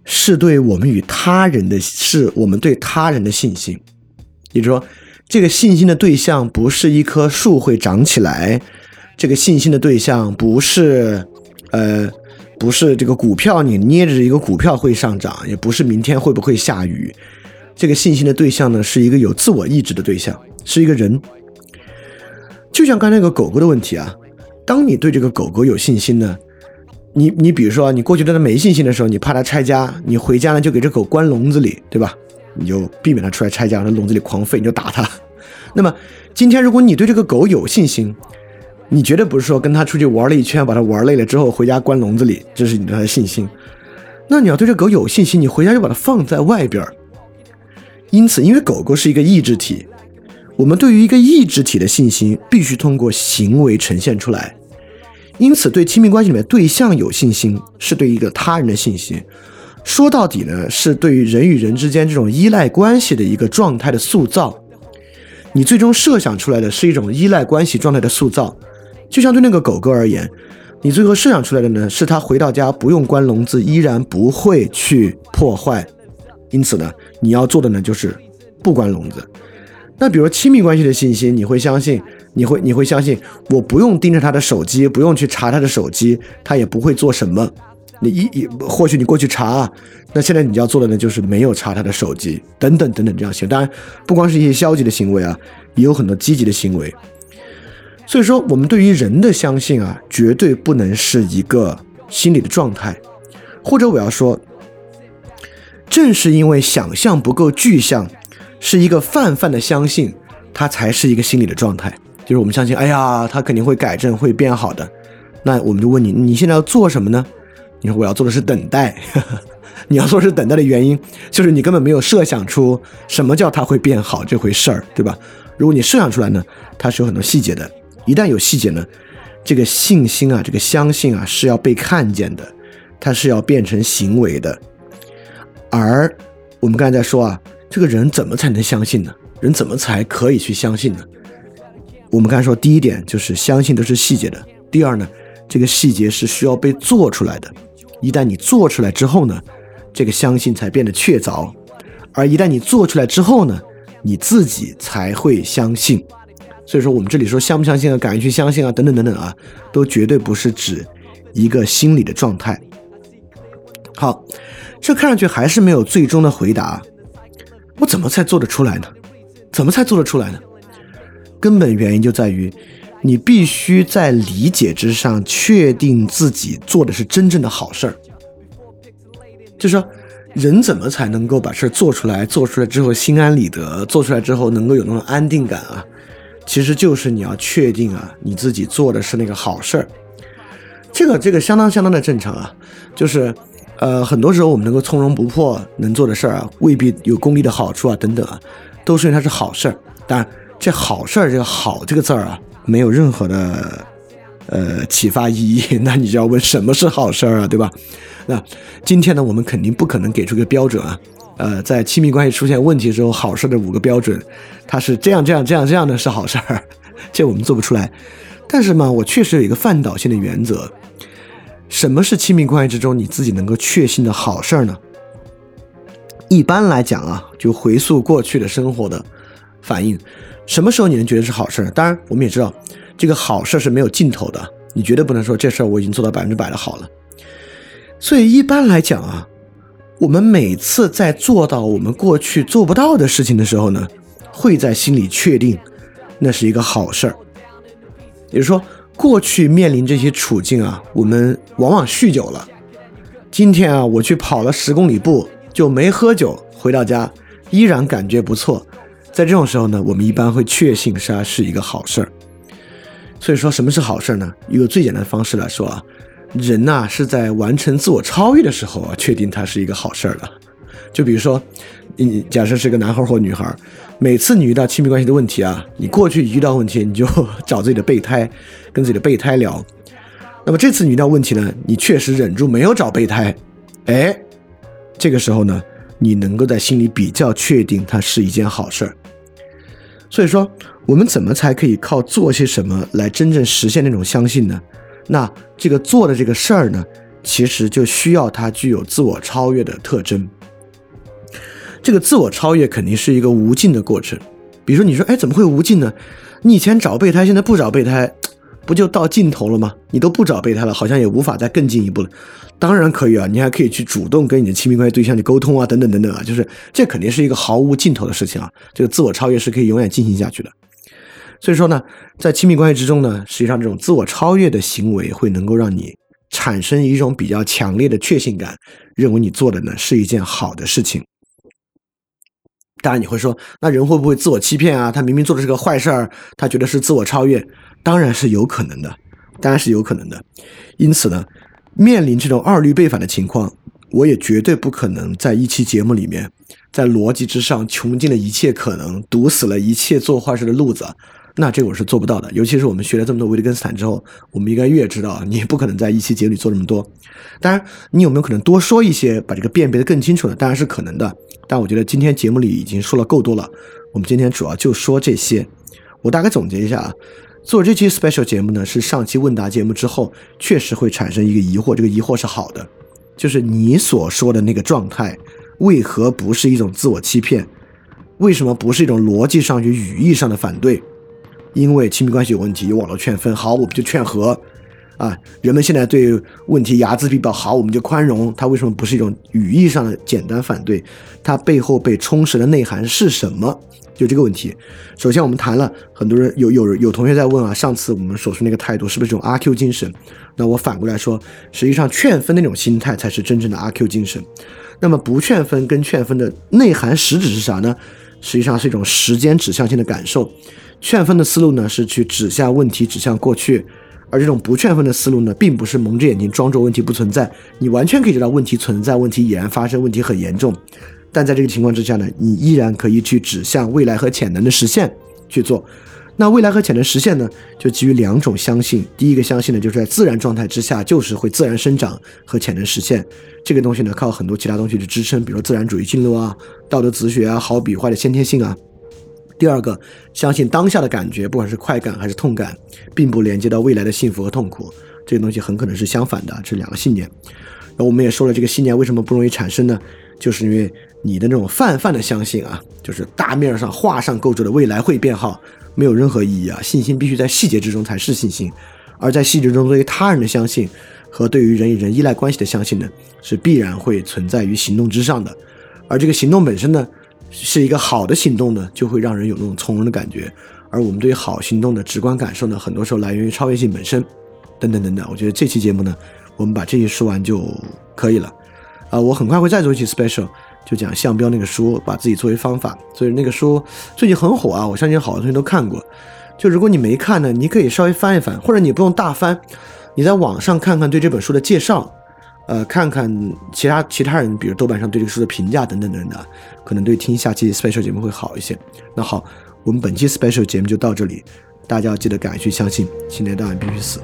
是对我们与他人的，是我们对他人的信心。也就是说，这个信心的对象不是一棵树会长起来，这个信心的对象不是，呃，不是这个股票你捏着一个股票会上涨，也不是明天会不会下雨。这个信心的对象呢，是一个有自我意志的对象，是一个人。就像刚才那个狗狗的问题啊，当你对这个狗狗有信心呢，你你比如说你过去对它没信心的时候，你怕它拆家，你回家呢就给这狗关笼子里，对吧？你就避免它出来拆家，在笼子里狂吠，你就打它。[LAUGHS] 那么今天如果你对这个狗有信心，你绝对不是说跟它出去玩了一圈，把它玩累了之后回家关笼子里，这是你对它的信心。那你要对这狗有信心，你回家就把它放在外边。因此，因为狗狗是一个意志体。我们对于一个意志体的信心，必须通过行为呈现出来。因此，对亲密关系里面对象有信心，是对一个他人的信心。说到底呢，是对于人与人之间这种依赖关系的一个状态的塑造。你最终设想出来的是一种依赖关系状态的塑造。就像对那个狗狗而言，你最后设想出来的呢，是它回到家不用关笼子，依然不会去破坏。因此呢，你要做的呢，就是不关笼子。那比如亲密关系的信心，你会相信，你会你会相信，我不用盯着他的手机，不用去查他的手机，他也不会做什么。你一一或许你过去查，啊那现在你要做的呢，就是没有查他的手机，等等等等这样行。当然，不光是一些消极的行为啊，也有很多积极的行为。所以说，我们对于人的相信啊，绝对不能是一个心理的状态，或者我要说，正是因为想象不够具象。是一个泛泛的相信，它才是一个心理的状态。就是我们相信，哎呀，他肯定会改正，会变好的。那我们就问你，你现在要做什么呢？你说我要做的是等待。[LAUGHS] 你要说是等待的原因，就是你根本没有设想出什么叫它会变好这回事儿，对吧？如果你设想出来呢，它是有很多细节的。一旦有细节呢，这个信心啊，这个相信啊，是要被看见的，它是要变成行为的。而我们刚才在说啊。这个人怎么才能相信呢？人怎么才可以去相信呢？我们刚才说，第一点就是相信都是细节的。第二呢，这个细节是需要被做出来的。一旦你做出来之后呢，这个相信才变得确凿。而一旦你做出来之后呢，你自己才会相信。所以说，我们这里说相不相信啊，敢于去相信啊，等等等等啊，都绝对不是指一个心理的状态。好，这看上去还是没有最终的回答。我怎么才做得出来呢？怎么才做得出来呢？根本原因就在于，你必须在理解之上确定自己做的是真正的好事儿。就是说，人怎么才能够把事儿做出来？做出来之后心安理得，做出来之后能够有那种安定感啊？其实就是你要确定啊，你自己做的是那个好事儿。这个这个相当相当的正常啊，就是。呃，很多时候我们能够从容不迫能做的事儿啊，未必有功利的好处啊，等等啊，都是因为它是好事儿。当然，这好事儿这个“好”这个字儿啊，没有任何的呃启发意义。那你就要问什么是好事儿啊，对吧？[LAUGHS] 那今天呢，我们肯定不可能给出个标准啊。呃，在亲密关系出现问题的时候，好事的五个标准，它是这样这样这样这样的是好事儿，这我们做不出来。但是嘛，我确实有一个范导性的原则。什么是亲密关系之中你自己能够确信的好事儿呢？一般来讲啊，就回溯过去的生活的反应，什么时候你能觉得是好事儿？当然，我们也知道这个好事是没有尽头的，你绝对不能说这事儿我已经做到百分之百的好了。所以一般来讲啊，我们每次在做到我们过去做不到的事情的时候呢，会在心里确定那是一个好事儿，也就是说。过去面临这些处境啊，我们往往酗酒了。今天啊，我去跑了十公里步，就没喝酒，回到家依然感觉不错。在这种时候呢，我们一般会确信它是一个好事儿。所以说，什么是好事儿呢？一个最简单的方式来说啊，人呐是在完成自我超越的时候啊，确定它是一个好事儿了。就比如说，你假设是个男孩或女孩，每次你遇到亲密关系的问题啊，你过去一遇到问题，你就 [LAUGHS] 找自己的备胎，跟自己的备胎聊。那么这次你遇到问题呢，你确实忍住没有找备胎，哎，这个时候呢，你能够在心里比较确定它是一件好事儿。所以说，我们怎么才可以靠做些什么来真正实现那种相信呢？那这个做的这个事儿呢，其实就需要它具有自我超越的特征。这个自我超越肯定是一个无尽的过程。比如说，你说，哎，怎么会无尽呢？你以前找备胎，现在不找备胎，不就到尽头了吗？你都不找备胎了，好像也无法再更进一步了。当然可以啊，你还可以去主动跟你的亲密关系对象去沟通啊，等等等等啊，就是这肯定是一个毫无尽头的事情啊。这个自我超越是可以永远进行下去的。所以说呢，在亲密关系之中呢，实际上这种自我超越的行为会能够让你产生一种比较强烈的确信感，认为你做的呢是一件好的事情。当然你会说，那人会不会自我欺骗啊？他明明做的是个坏事儿，他觉得是自我超越，当然是有可能的，当然是有可能的。因此呢，面临这种二律背反的情况，我也绝对不可能在一期节目里面，在逻辑之上穷尽了一切可能，堵死了一切做坏事的路子。那这我是做不到的，尤其是我们学了这么多维特根斯坦之后，我们应该越知道，你不可能在一期节目里做这么多。当然，你有没有可能多说一些，把这个辨别的更清楚呢？当然是可能的。但我觉得今天节目里已经说了够多了，我们今天主要就说这些。我大概总结一下啊，做这期 special 节目呢，是上期问答节目之后，确实会产生一个疑惑，这个疑惑是好的，就是你所说的那个状态，为何不是一种自我欺骗？为什么不是一种逻辑上与语义上的反对？因为亲密关系有问题，有网络劝分，好，我们就劝和，啊，人们现在对问题睚眦必报，好，我们就宽容。它为什么不是一种语义上的简单反对？它背后被充实的内涵是什么？就这个问题。首先，我们谈了很多人有有有同学在问啊，上次我们所说那个态度是不是这种阿 Q 精神？那我反过来说，实际上劝分那种心态才是真正的阿 Q 精神。那么不劝分跟劝分的内涵实质是啥呢？实际上是一种时间指向性的感受。劝分的思路呢，是去指向问题，指向过去；而这种不劝分的思路呢，并不是蒙着眼睛装作问题不存在。你完全可以知道问题存在，问题已然发生，问题很严重。但在这个情况之下呢，你依然可以去指向未来和潜能的实现去做。那未来和潜能实现呢，就基于两种相信。第一个相信呢，就是在自然状态之下，就是会自然生长和潜能实现。这个东西呢，靠很多其他东西去支撑，比如说自然主义进路啊、道德哲学啊、好比坏的先天性啊。第二个，相信当下的感觉，不管是快感还是痛感，并不连接到未来的幸福和痛苦，这个东西很可能是相反的，这两个信念。然后我们也说了，这个信念为什么不容易产生呢？就是因为你的那种泛泛的相信啊，就是大面上画上构筑的未来会变好，没有任何意义啊。信心必须在细节之中才是信心，而在细节中对于他人的相信和对于人与人依赖关系的相信呢，是必然会存在于行动之上的。而这个行动本身呢？是一个好的行动呢，就会让人有那种从容的感觉。而我们对于好行动的直观感受呢，很多时候来源于超越性本身，等等等等。我觉得这期节目呢，我们把这些说完就可以了。啊，我很快会再做一期 special，就讲项标那个书，把自己作为方法。所以那个书最近很火啊，我相信好多同学都看过。就如果你没看呢，你可以稍微翻一翻，或者你不用大翻，你在网上看看对这本书的介绍。呃，看看其他其他人，比如豆瓣上对这个书的评价等等等等，可能对听下期 special 节目会好一些。那好，我们本期 special 节目就到这里，大家要记得敢于去相信，信念当然必须死。